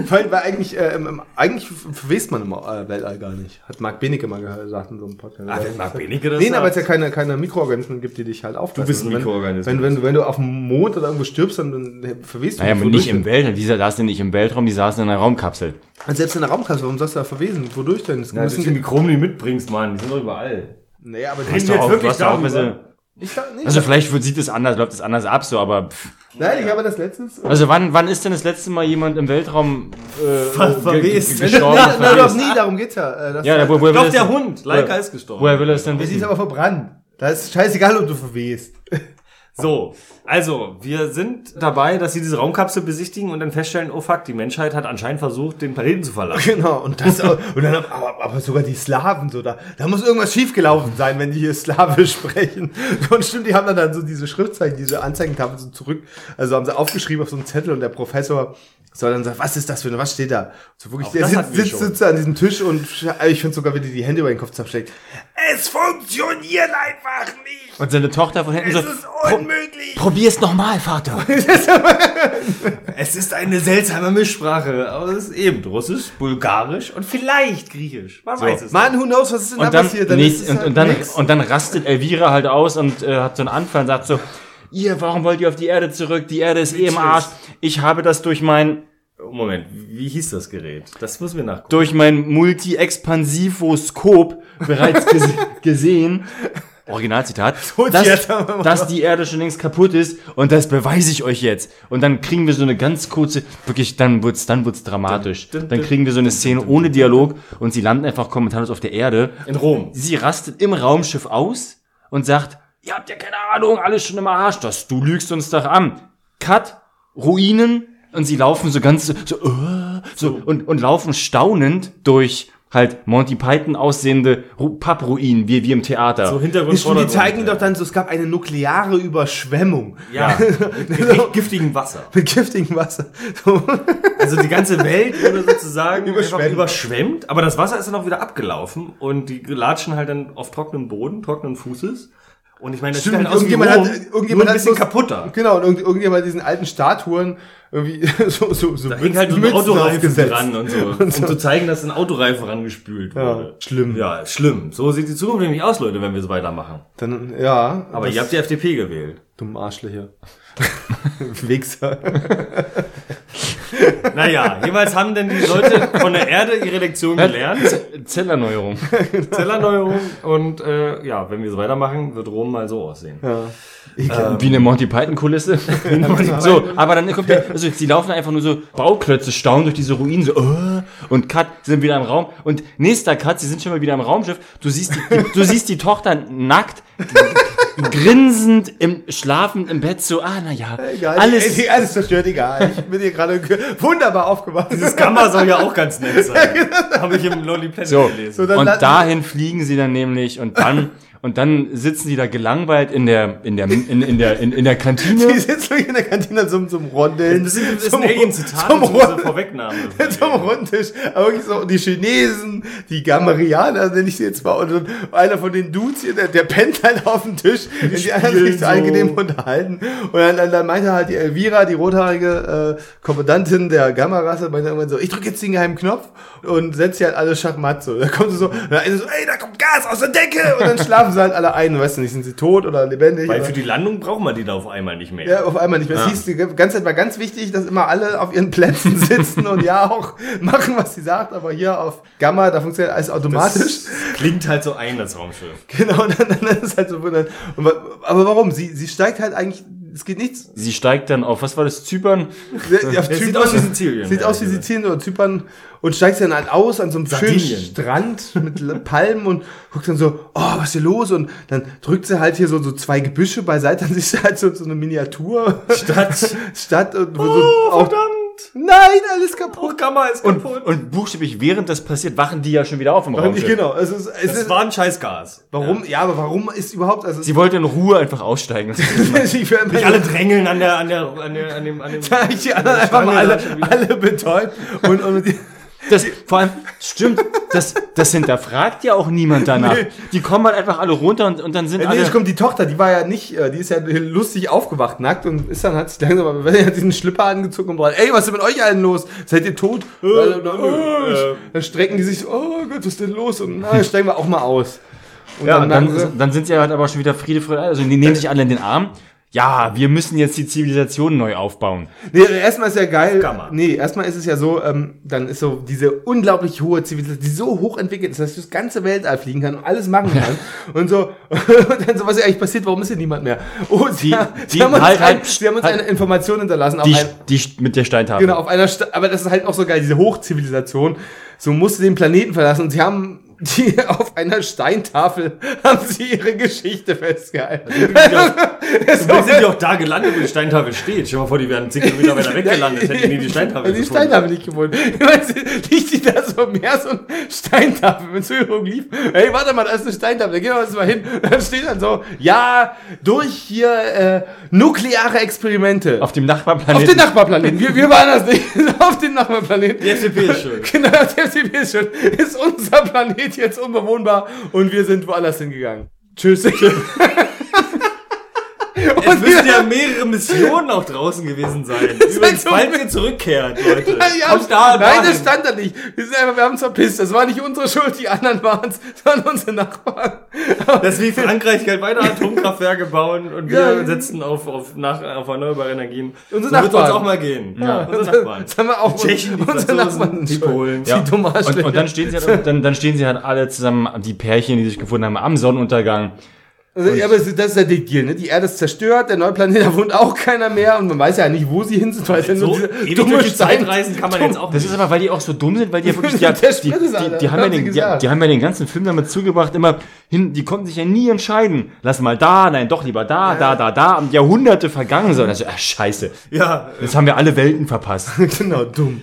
weil, weil eigentlich, äh, im- im- eigentlich verwest man im äh, Weltall gar nicht. Hat Marc Benecke mal gesagt in so einem Podcast. Ah, wenn Marc Benecke das Nee, aber es ja keine, keine Mikroorganismen gibt, die dich halt auffressen. bist ein Und wenn- Mikroorganismus. Wenn, wenn, du- wenn du auf dem Mond oder irgendwo stirbst, dann, dann verwest du Naja, nicht. aber nicht im Weltraum. Die saßen nicht im Weltraum, die saßen in einer Raumkapsel. Und selbst in der Raumkapsel, warum sollst du da verwesen? Wodurch denn? Das Ja, das sind die Mikroben, die du mitbringst, Mann. Die sind doch überall. nee, aber wir du jetzt auch, wirklich du nicht. also vielleicht wird- sieht es anders, läuft es anders ab, so, aber pff. Nein, ich habe das letztens. Also wann, wann ist denn das letzte Mal jemand im Weltraum äh, Ver- verwest. ge- gestorben? Nein, nein, doch nie, darum geht's ja. Äh, das Ja, wo, woher will Doch, der Hund. Leica ist gestorben. Woher will er es denn Sie ist wissen? aber verbrannt. Da ist scheißegal, ob du verwehst. So, also, wir sind dabei, dass sie diese Raumkapsel besichtigen und dann feststellen, oh fuck, die Menschheit hat anscheinend versucht, den Planeten zu verlassen. Genau, und das und dann, aber, aber sogar die Slawen, so da, da muss irgendwas schiefgelaufen sein, wenn die hier Slawisch sprechen. Und stimmt, die haben dann, dann so diese Schriftzeichen, diese Anzeigentafel so zurück, also haben sie aufgeschrieben auf so einen Zettel und der Professor soll dann sagen, was ist das für eine, was steht da? So wirklich, Auch der sitzt, sitzt, sitzt an diesem Tisch und ich finde sogar, wie die die Hände über den Kopf zusammensteckt. Es funktioniert einfach nicht! Und seine Tochter von hinten Es so, ist "Pro- unmöglich! probier's nochmal, Vater. Es ist eine seltsame Mischsprache, aber es ist eben Russisch, Bulgarisch und vielleicht Griechisch. Man weiß es Mann, who knows, was ist denn Und da dann, passiert? nee, ist es und, halt und, dann, nix. und dann rastet Elvira halt aus und äh, hat so einen Anfall und sagt so, ihr, warum wollt ihr auf die Erde zurück? Die Erde ist eh im Arsch. Ich habe das durch mein, Oh, Moment, wie hieß das Gerät? Das müssen wir nachgucken. durch mein Multi-Expansivoskop bereits gese gesehen. Originalzitat, dass, dass die Erde schon längst kaputt ist und das beweise ich euch jetzt. Und dann kriegen wir so eine ganz kurze, wirklich, dann wird's, dann wird's dramatisch. Dann kriegen wir so eine Szene ohne Dialog und sie landen einfach kommentarlos auf der Erde. In Rom. Sie rastet im Raumschiff aus und sagt, ihr habt ja keine Ahnung, alles schon im Arsch, das, du lügst uns doch an. Cut, Ruinen und sie laufen so ganz so, so, äh, so und, und laufen staunend durch halt Monty Python aussehende Ru- Pappruinen, wie, wie im Theater. So Hintergrund. Die, die zeigen ja. doch dann so, es gab eine nukleare Überschwemmung. Ja, mit giftigem Wasser. Mit giftigem Wasser. So. Also die ganze Welt wurde sozusagen Überschwemmt. überschwemmt, aber das Wasser ist dann auch wieder abgelaufen und die latschen halt dann auf trockenen Boden, trockenen Fußes. Und ich meine, das Stimmt, sieht halt wie irgendjemand Rom, hat, irgendjemand nur ein bisschen hat kaputter. Genau, und irgend, irgendjemand hat diesen alten Statuen irgendwie so, so, so Da hängt halt so ein Autoreifen dran und so, um zu zeigen, dass ein Autoreifen rangespült Ja, wurde. schlimm. Ja, schlimm. So sieht die Zukunft nämlich aus, Leute, wenn wir so weitermachen. Dann, ja. Aber ihr habt die FDP gewählt. Dumm Arschlöcher. Wichser. Naja, jeweils haben denn die Leute von der Erde ihre Lektion gelernt. Zellerneuerung. Zellerneuerung. Und äh, ja, wenn wir so weitermachen, wird Rom mal so aussehen. Ja. Wie eine Monty Python Kulisse. so, aber dann kommt der, also sie laufen einfach nur so Bauklötze staunen durch diese Ruinen so äh, und Cut sie sind wieder im Raum und nächster Cut, sie sind schon mal wieder im Raumschiff. Du siehst die, die du siehst die Tochter nackt grinsend im schlafen im Bett so ah na ja, Egal, alles ey, alles zerstört, egal. Ich bin hier gerade ge- wunderbar aufgewacht. Das Gamma soll ja auch ganz nett sein. Habe ich im Lonely Planet so gelesen. So, dann und dahin fliegen sie dann nämlich und dann und dann sitzen sie da gelangweilt in der in der in, in der in, in der Kantine Die sitzen in der Kantine zum, zum Rondeln. das ist, das ist zum, ein Alien-Zitat, zum, Rund- Vorwegnahme. zum Rundtisch. Aber wirklich so, die Chinesen, die Gamerianer, nenne ich sie jetzt mal, und, und einer von den Dudes hier, der, der pennt halt auf dem Tisch, die, die anderen sich so so. angenehm unterhalten. Und dann, dann, dann meinte halt die Elvira, die rothaarige äh, Kommandantin der Gamma-Rasse, meinte irgendwann so, ich drücke jetzt den geheimen Knopf und setzt sie halt alle schachmatt so. Da kommt sie so, und dann so, ey, da kommt Gas aus der Decke! Und dann schlafen sie halt alle ein, weißt du nicht, sind sie tot oder lebendig? Weil oder? für die Landung braucht man die da auf einmal nicht mehr. Ja, auf einmal nicht mehr. Es hieß, die ganze Zeit war ganz wichtig, dass immer alle auf ihren Plätzen sitzen und ja auch machen, was sie sagt, aber hier auf Gamma, da funktioniert alles automatisch. Das klingt halt so ein, das Raumschiff. Genau, dann, dann ist es halt so wundern. Aber warum? Sie, sie steigt halt eigentlich, es geht nichts. sie steigt dann auf was war das Zypern Ja, Es sieht Zypern- aus wie Sizilien. Sieht aus wie Sizilien oder Zypern und steigt dann halt aus an so einem schönen Sardinien. Strand mit Palmen und guckt dann so, oh, was ist hier los? Und dann drückt sie halt hier so, so zwei Gebüsche beiseite, dann siehst du halt so, so eine Miniatur. Stadt. Stadt und wo so Oh, auch, verdammt! Nein, alles kaputt. Gamma ist und, kaputt. und buchstäblich während das passiert wachen die ja schon wieder auf im Raumschiff. Genau, es ist, es das ist, war ein Scheißgas. warum, ja. aber warum ist überhaupt, also, Sie wollte in Ruhe einfach aussteigen. Nicht alle drängeln an der, an der, an der, an dem, an dem. ich die anderen einfach mal alle, da alle betäubt und, und die, Das, vor allem, stimmt, das, das hinterfragt ja auch niemand danach. Nee. Die kommen halt einfach alle runter und, und dann sind nee, alle... jetzt kommt die Tochter, die war ja nicht, äh, die ist ja lustig aufgewacht, nackt und ist dann, hat sich langsam, aber wenn er hat diesen Schlipper angezogen und braucht, ey, was ist mit euch allen los? Seid ihr tot? Äh, äh. dann strecken die sich so, oh Gott, was ist denn los? Und na, steigen wir auch mal aus. Und ja, sie- dann, dann sind sie halt aber schon wieder Friede, Freude, also die nehmen sich alle in den Arm. Ja, wir müssen jetzt die Zivilisation neu aufbauen. Nee, erstmal ist ja geil. Gamma. Nee, erstmal ist es ja so, ähm, dann ist so diese unglaublich hohe Zivilisation, die so hoch entwickelt ist, dass sie das ganze Weltall fliegen kann und alles machen kann. Und so, und dann so, was ist eigentlich passiert, warum ist hier niemand mehr? Oh, sie, Die- haben- die sie haben uns, halt- ein, halt- sie haben uns halt- eine Information hinterlassen. Auf Die, ein, die mit der Steintafel. genau, auf einer, Sta aber das ist halt auch so geil, diese Hochzivilisation. So musste den Planeten verlassen und sie haben die auf einer Steintafel haben sie ihre Geschichte festgehalten. Wir sind ja auch da gelandet, wo die Steintafel steht. Stell dir mal vor, die wären 10 Kilometer weiter weggelandet, hätten die die Steintafel die gefunden. Steintafel nicht gefunden. Liegt die da so mehr so eine Steintafel mit so Hieroglyph. Hey, warte mal, da ist eine Steintafel, da gehen wir jetzt mal hin. Dann steht dann so, ja, durch hier äh, nukleare Experimente. Auf dem Auf Nachbarplaneten. den Nachbarplaneten. Wir, wir waren das nicht. Auf den Nachbarplaneten. Die FDP ist schuld. Genau, der FDP ist schon. Ist unser Planet jetzt unbewohnbar und wir sind woanders hingegangen. Tschüss. Es müssten ja mehrere Missionen auch draußen gewesen sein. Übrigens, so falls ihr zurückkehrt, Leute. Ja, kommt da, nein, dahin. das stand da nicht. Wir, sind einfach, wir haben uns verpisst. Das war nicht unsere Schuld, die anderen waren es, sondern unsere Nachbarn. Das ist wie Frankreich halt weiter Atomkraftwerke bauen und wir Ja. setzen auf, auf, nach, auf erneuerbare Energien. Unsere so wird uns Nachbarn. auch mal gehen. Ja, unsere Nachbarn. Das haben wir auch. Die Tschechen, die unsere Franzosen, Nachbarn. die Polen. Ja. Die dumme Und, und dann stehen sie halt, dann, dann stehen sie halt alle zusammen, die Pärchen, die sich gefunden haben, am Sonnenuntergang. Also, ja, aber das ist das ja der Deal, ne? Die Erde ist zerstört, der neue Planet, da wohnt auch keiner mehr und man weiß ja nicht, wo sie hin sind, weil ja So, dumme durch die Zeit Stein- reisen kann man jetzt auch Das nicht. ist aber, weil die auch so dumm sind, weil die ja wirklich, die, die, die, die, haben ja den, die, haben ja den ganzen Film damit zugebracht, immer hin, die konnten sich ja nie entscheiden. Lass mal da, nein, doch lieber da, da, da, da, und Jahrhunderte vergangen sind. Also, ach, scheiße. Ja, Jetzt haben wir alle Welten verpasst. genau, dumm.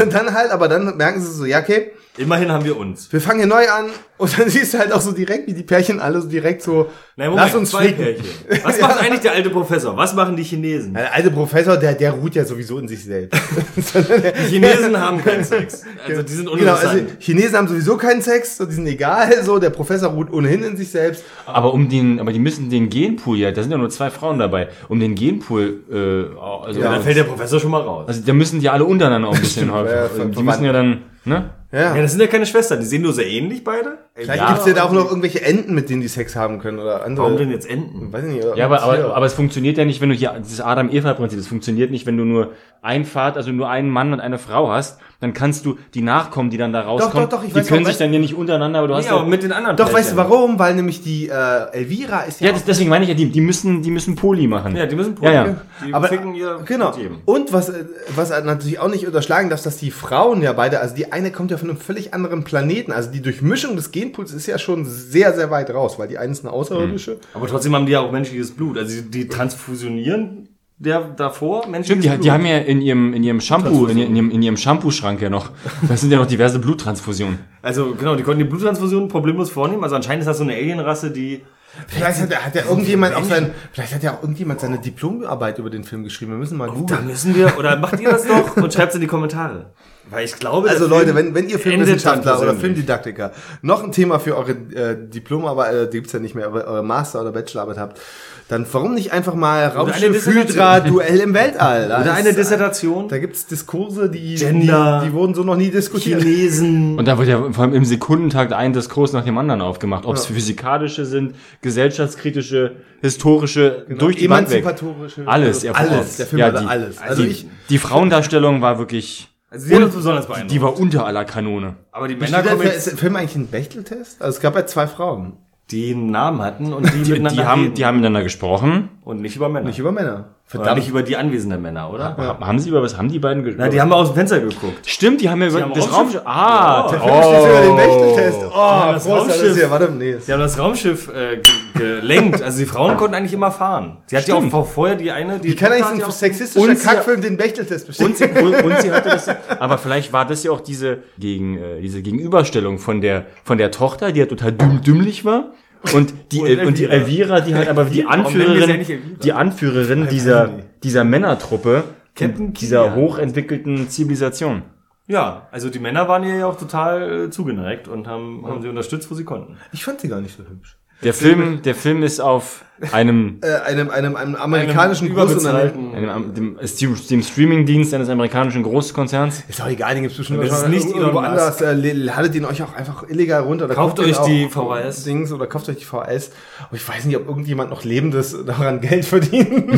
Und dann halt, aber dann merken sie so, ja, okay, immerhin haben wir uns. wir fangen hier neu an und dann siehst du halt auch so direkt, wie die Pärchen alle so direkt so, Nein, Moment, lass uns zwei flicken. Pärchen. Was macht eigentlich der alte Professor? Was machen die Chinesen? Der alte Professor, der, der ruht ja sowieso in sich selbst. Die Chinesen haben keinen Sex. Also die sind Genau, also Chinesen haben sowieso keinen Sex, so, die sind egal, so, der Professor ruht ohnehin in sich selbst. Aber um den, aber die müssen den Genpool ja, da sind ja nur zwei Frauen dabei, um den Genpool, äh, also, ja, dann fällt der Professor schon mal raus. also da müssen die alle untereinander auch ein bisschen häufig. ja, Also, die müssen ja dann, ne? Ja. Ja, das sind ja keine Schwestern, die sehen nur sehr ähnlich beide. Vielleicht Ja, gibt's ja da auch noch irgendwelche Enten, mit denen die Sex haben können oder andere. Warum denn jetzt Enten? Weiß ich nicht. Ja, aber, aber, aber es funktioniert ja nicht, wenn du hier, dieses Adam-Eva-Prinzip, das funktioniert nicht, wenn du nur ein Vater, also nur einen Mann und eine Frau hast, dann kannst du die Nachkommen, die dann da rauskommen, doch, doch, ich die weiß können sich dann ja nicht untereinander, aber du hast Ja, mit den anderen Doch, weißt du warum? Weil nämlich die äh, Elvira ist ja, ja, das, deswegen meine ich ja, die, die müssen, die müssen Poly machen. Ja, die müssen Ja, ja. Die Aber- ficken ihr Genau. Und was, äh, was natürlich auch nicht unterschlagen darf, dass die Frauen ja beide, also die eine kommt ja von einem völlig anderen Planeten. Also die Durchmischung des Genpools ist ja schon sehr, sehr weit raus, weil die eine ist eine Außerirdische. Aber trotzdem haben die ja auch menschliches Blut. Also die, die transfusionieren der davor menschliches Stimmt, die, die haben ja in ihrem, in ihrem Shampoo, in, ihrem, in ihrem Shampoo-Schrank ja noch, das sind ja noch diverse Bluttransfusionen. Also genau, die konnten die Bluttransfusion problemlos vornehmen. Also anscheinend ist das so eine Alienrasse, die Vielleicht hat, hat ja irgendjemand auch sein, vielleicht hat ja auch irgendjemand seine Diplomarbeit über den Film geschrieben. Wir müssen mal Da googeln. müssen wir, oder macht ihr das doch und schreibt es in die Kommentare. Weil ich glaube, Also Leute, wenn, wenn ihr Filmwissenschaftler oder. Filmdidaktiker noch ein Thema für eure äh, Diplomarbeit, äh, die gibt's ja nicht mehr, aber eure Master- oder Bachelorarbeit habt, dann warum nicht einfach mal Raumschiff. Hydra Duell im Weltall? Da Oder eine Dissertation. Da gibt's Diskurse, die, Gender. die, die wurden so noch nie diskutiert. Chinesen. Und da wird ja vor allem im Sekundentakt ein Diskurs nach dem anderen aufgemacht. Ob es physikalische sind, gesellschaftskritische, historische, durch die. Emanzipatorische. Alles, ja, alles. Der Film ja, die, alles. Also die, ich, die Frauendarstellung war wirklich, Also die haben uns besonders beeindruckt. die war unter aller Kanone. aber die Männer kommen ist der Film eigentlich ein Bechteltest? Also es gab ja zwei Frauen. Die einen Namen hatten und die, Die, miteinander die, haben, reden. die haben miteinander gesprochen. Und nicht über Männer. Nicht über Männer. Oder nicht über die anwesenden Männer, oder? Ha- Haben sie über was haben die beiden Na, gesprochen? die haben aus dem Fenster geguckt. Stimmt, die haben ja über haben das Raumschiff- Raumschiff. Ah, Der Film steht über den Bechteltest. Oh, das Prost, das Raumschiff. ist ja, warte, nee. Sie haben das Raumschiff äh, ge gelenkt. Also die Frauen konnten eigentlich immer fahren. Sie hat ja auch vorher die eine, die Wie kann eigentlich so ein ja auch- sexistischer Kackfilm den Bechteltest bestehen? Und sie, und, und sie hatte das, aber vielleicht war das ja auch diese, gegen, äh, diese Gegenüberstellung von der, von der Tochter, die ja total dümm, dümmlich war. Und die, Und und die Elvira. Die halt aber die Anführerin, die Anführerin dieser, dieser Männertruppe, dieser hochentwickelten Zivilisation. Ja, also die Männer waren ihr ja auch total äh, zugeneigt und haben, haben sie unterstützt, wo sie konnten. Ich fand sie gar nicht so hübsch. Der Film, der Film ist auf einem, Äh, einem, einem, einem amerikanischen überbezahlten. Großunternehmen. einem dem, dem Streamingdienst eines amerikanischen Großkonzerns. Ist doch egal, den gibt's bestimmt Das ist nicht irgendwo anders. Äh, ladet ihn euch auch einfach illegal runter. Oder Kauft ihn euch auch die VHS. Dings oder kauft euch die VHS. Aber ich weiß nicht, ob irgendjemand noch Lebendes daran Geld verdient.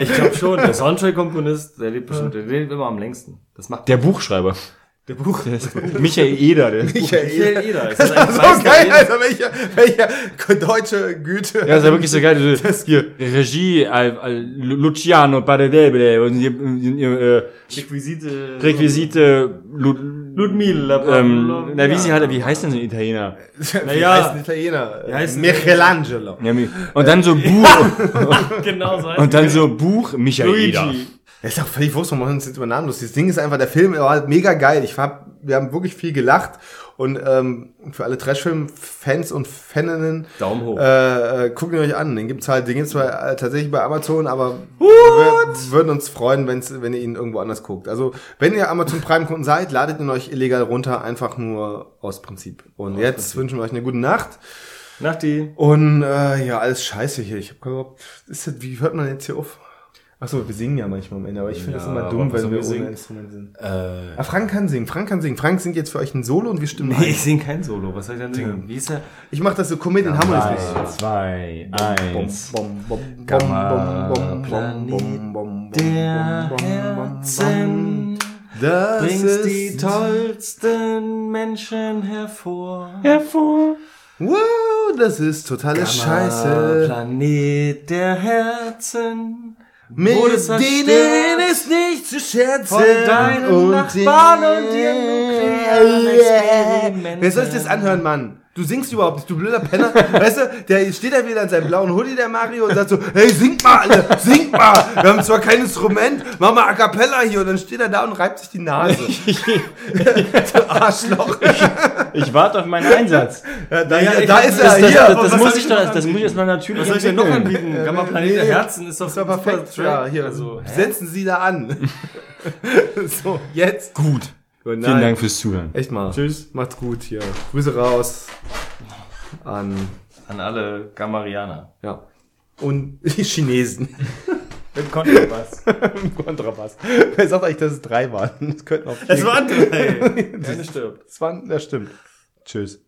Ich glaube schon, der Soundtrack-Komponist, der lebt bestimmt, der lebt immer am längsten. Das macht Der Buchschreiber. Der Buch. Der ist Michael Eder. Der Michael Eder. Ist Das das ein ist so geil, Eder? also welcher, welcher deutsche Güte. Ja, das ist ja wirklich so geil. Das hier, Regie, Al, Al, Luciano Paredebre und äh, Requisite. Requisite Lu, Ludmilla. Ähm, na, wie sie halt, wie heißt denn so ein Italiener? Wie Naja. heißt ein Italiener? Wie heißt Michelangelo. Ja, Und dann so Buch, genau so heißt und dann so Buch Michaela. Luigi. Das ist doch völlig wurscht, wir machen uns jetzt über Namen. Das Ding ist einfach, der Film war halt mega geil. Ich hab, wir haben wirklich viel gelacht. Und ähm, für alle Trashfilm-Fans und Faninnen, Daumen hoch. äh, äh, guckt ihn euch an. Den gibt's halt, den gibt's zwar äh, tatsächlich bei Amazon, aber wir würden uns freuen, wenn's, wenn ihr ihn irgendwo anders guckt. Also, wenn ihr Amazon Prime-Kunden seid, ladet ihn euch illegal runter, einfach nur aus Prinzip. Und jetzt wünschen wir euch eine gute Nacht. Nachti. Und äh, ja, alles scheiße hier. Ich habe überhaupt, ist das, wie hört man jetzt hier auf? Achso, wir singen ja manchmal am Ende, aber ich finde das Ja, immer aber dumm, wenn wir ohne singen? Instrument sind. Äh, Ah, Frank kann singen, Frank kann singen. Frank singt jetzt für euch ein Solo und wir stimmen Nee, ein. ich sing kein Solo. Was soll ich denn singen? Wie ist er? Ich mach das so Comedian Harmonies. drei, zwei, eins. Bom, bom, bom, Gamma bom, bom, Planet Der bom, bom, bom, Herzen Das bringst ist die tollsten Menschen hervor. Hervor. Wow, das ist totale Scheiße. Planet der Herzen. Mit denen ist nicht zu schätzen. von deinen Nachbarn und ihren nuklearen Experimenten. Wer soll sich das anhören, Mann? Du singst überhaupt nicht, du blöder Penner. weißt du, der steht da wieder in seinem blauen Hoodie, der Mario, und sagt so, hey, singt mal alle, singt mal. Wir haben zwar kein Instrument, mach mal A Cappella hier. Und dann steht er da und reibt sich die Nase. du Arschloch. Ich warte auf meinen Einsatz. Ja, da, Ja, ich da ist er, Das, das, hier. das, das, muss ich ich doch, das muss ich erstmal natürlich Was soll ich denn noch anbieten? Gamma Planet der nee, Herzen ist doch war perfekt. Ja, hier, Also, setzen Sie da an. so, jetzt. Gut. Gut, Vielen Dank fürs Zuhören. Echt mal. Tschüss. Macht's gut hier. Grüße raus an, An alle Gammarianer. ja. Und die Chinesen. Mit Kontrabass. Im Kontrabass. Wer sagt eigentlich, dass es drei waren? Es könnten auch vier. Es waren drei. Keine stirbt. Es waren, das stimmt. Tschüss.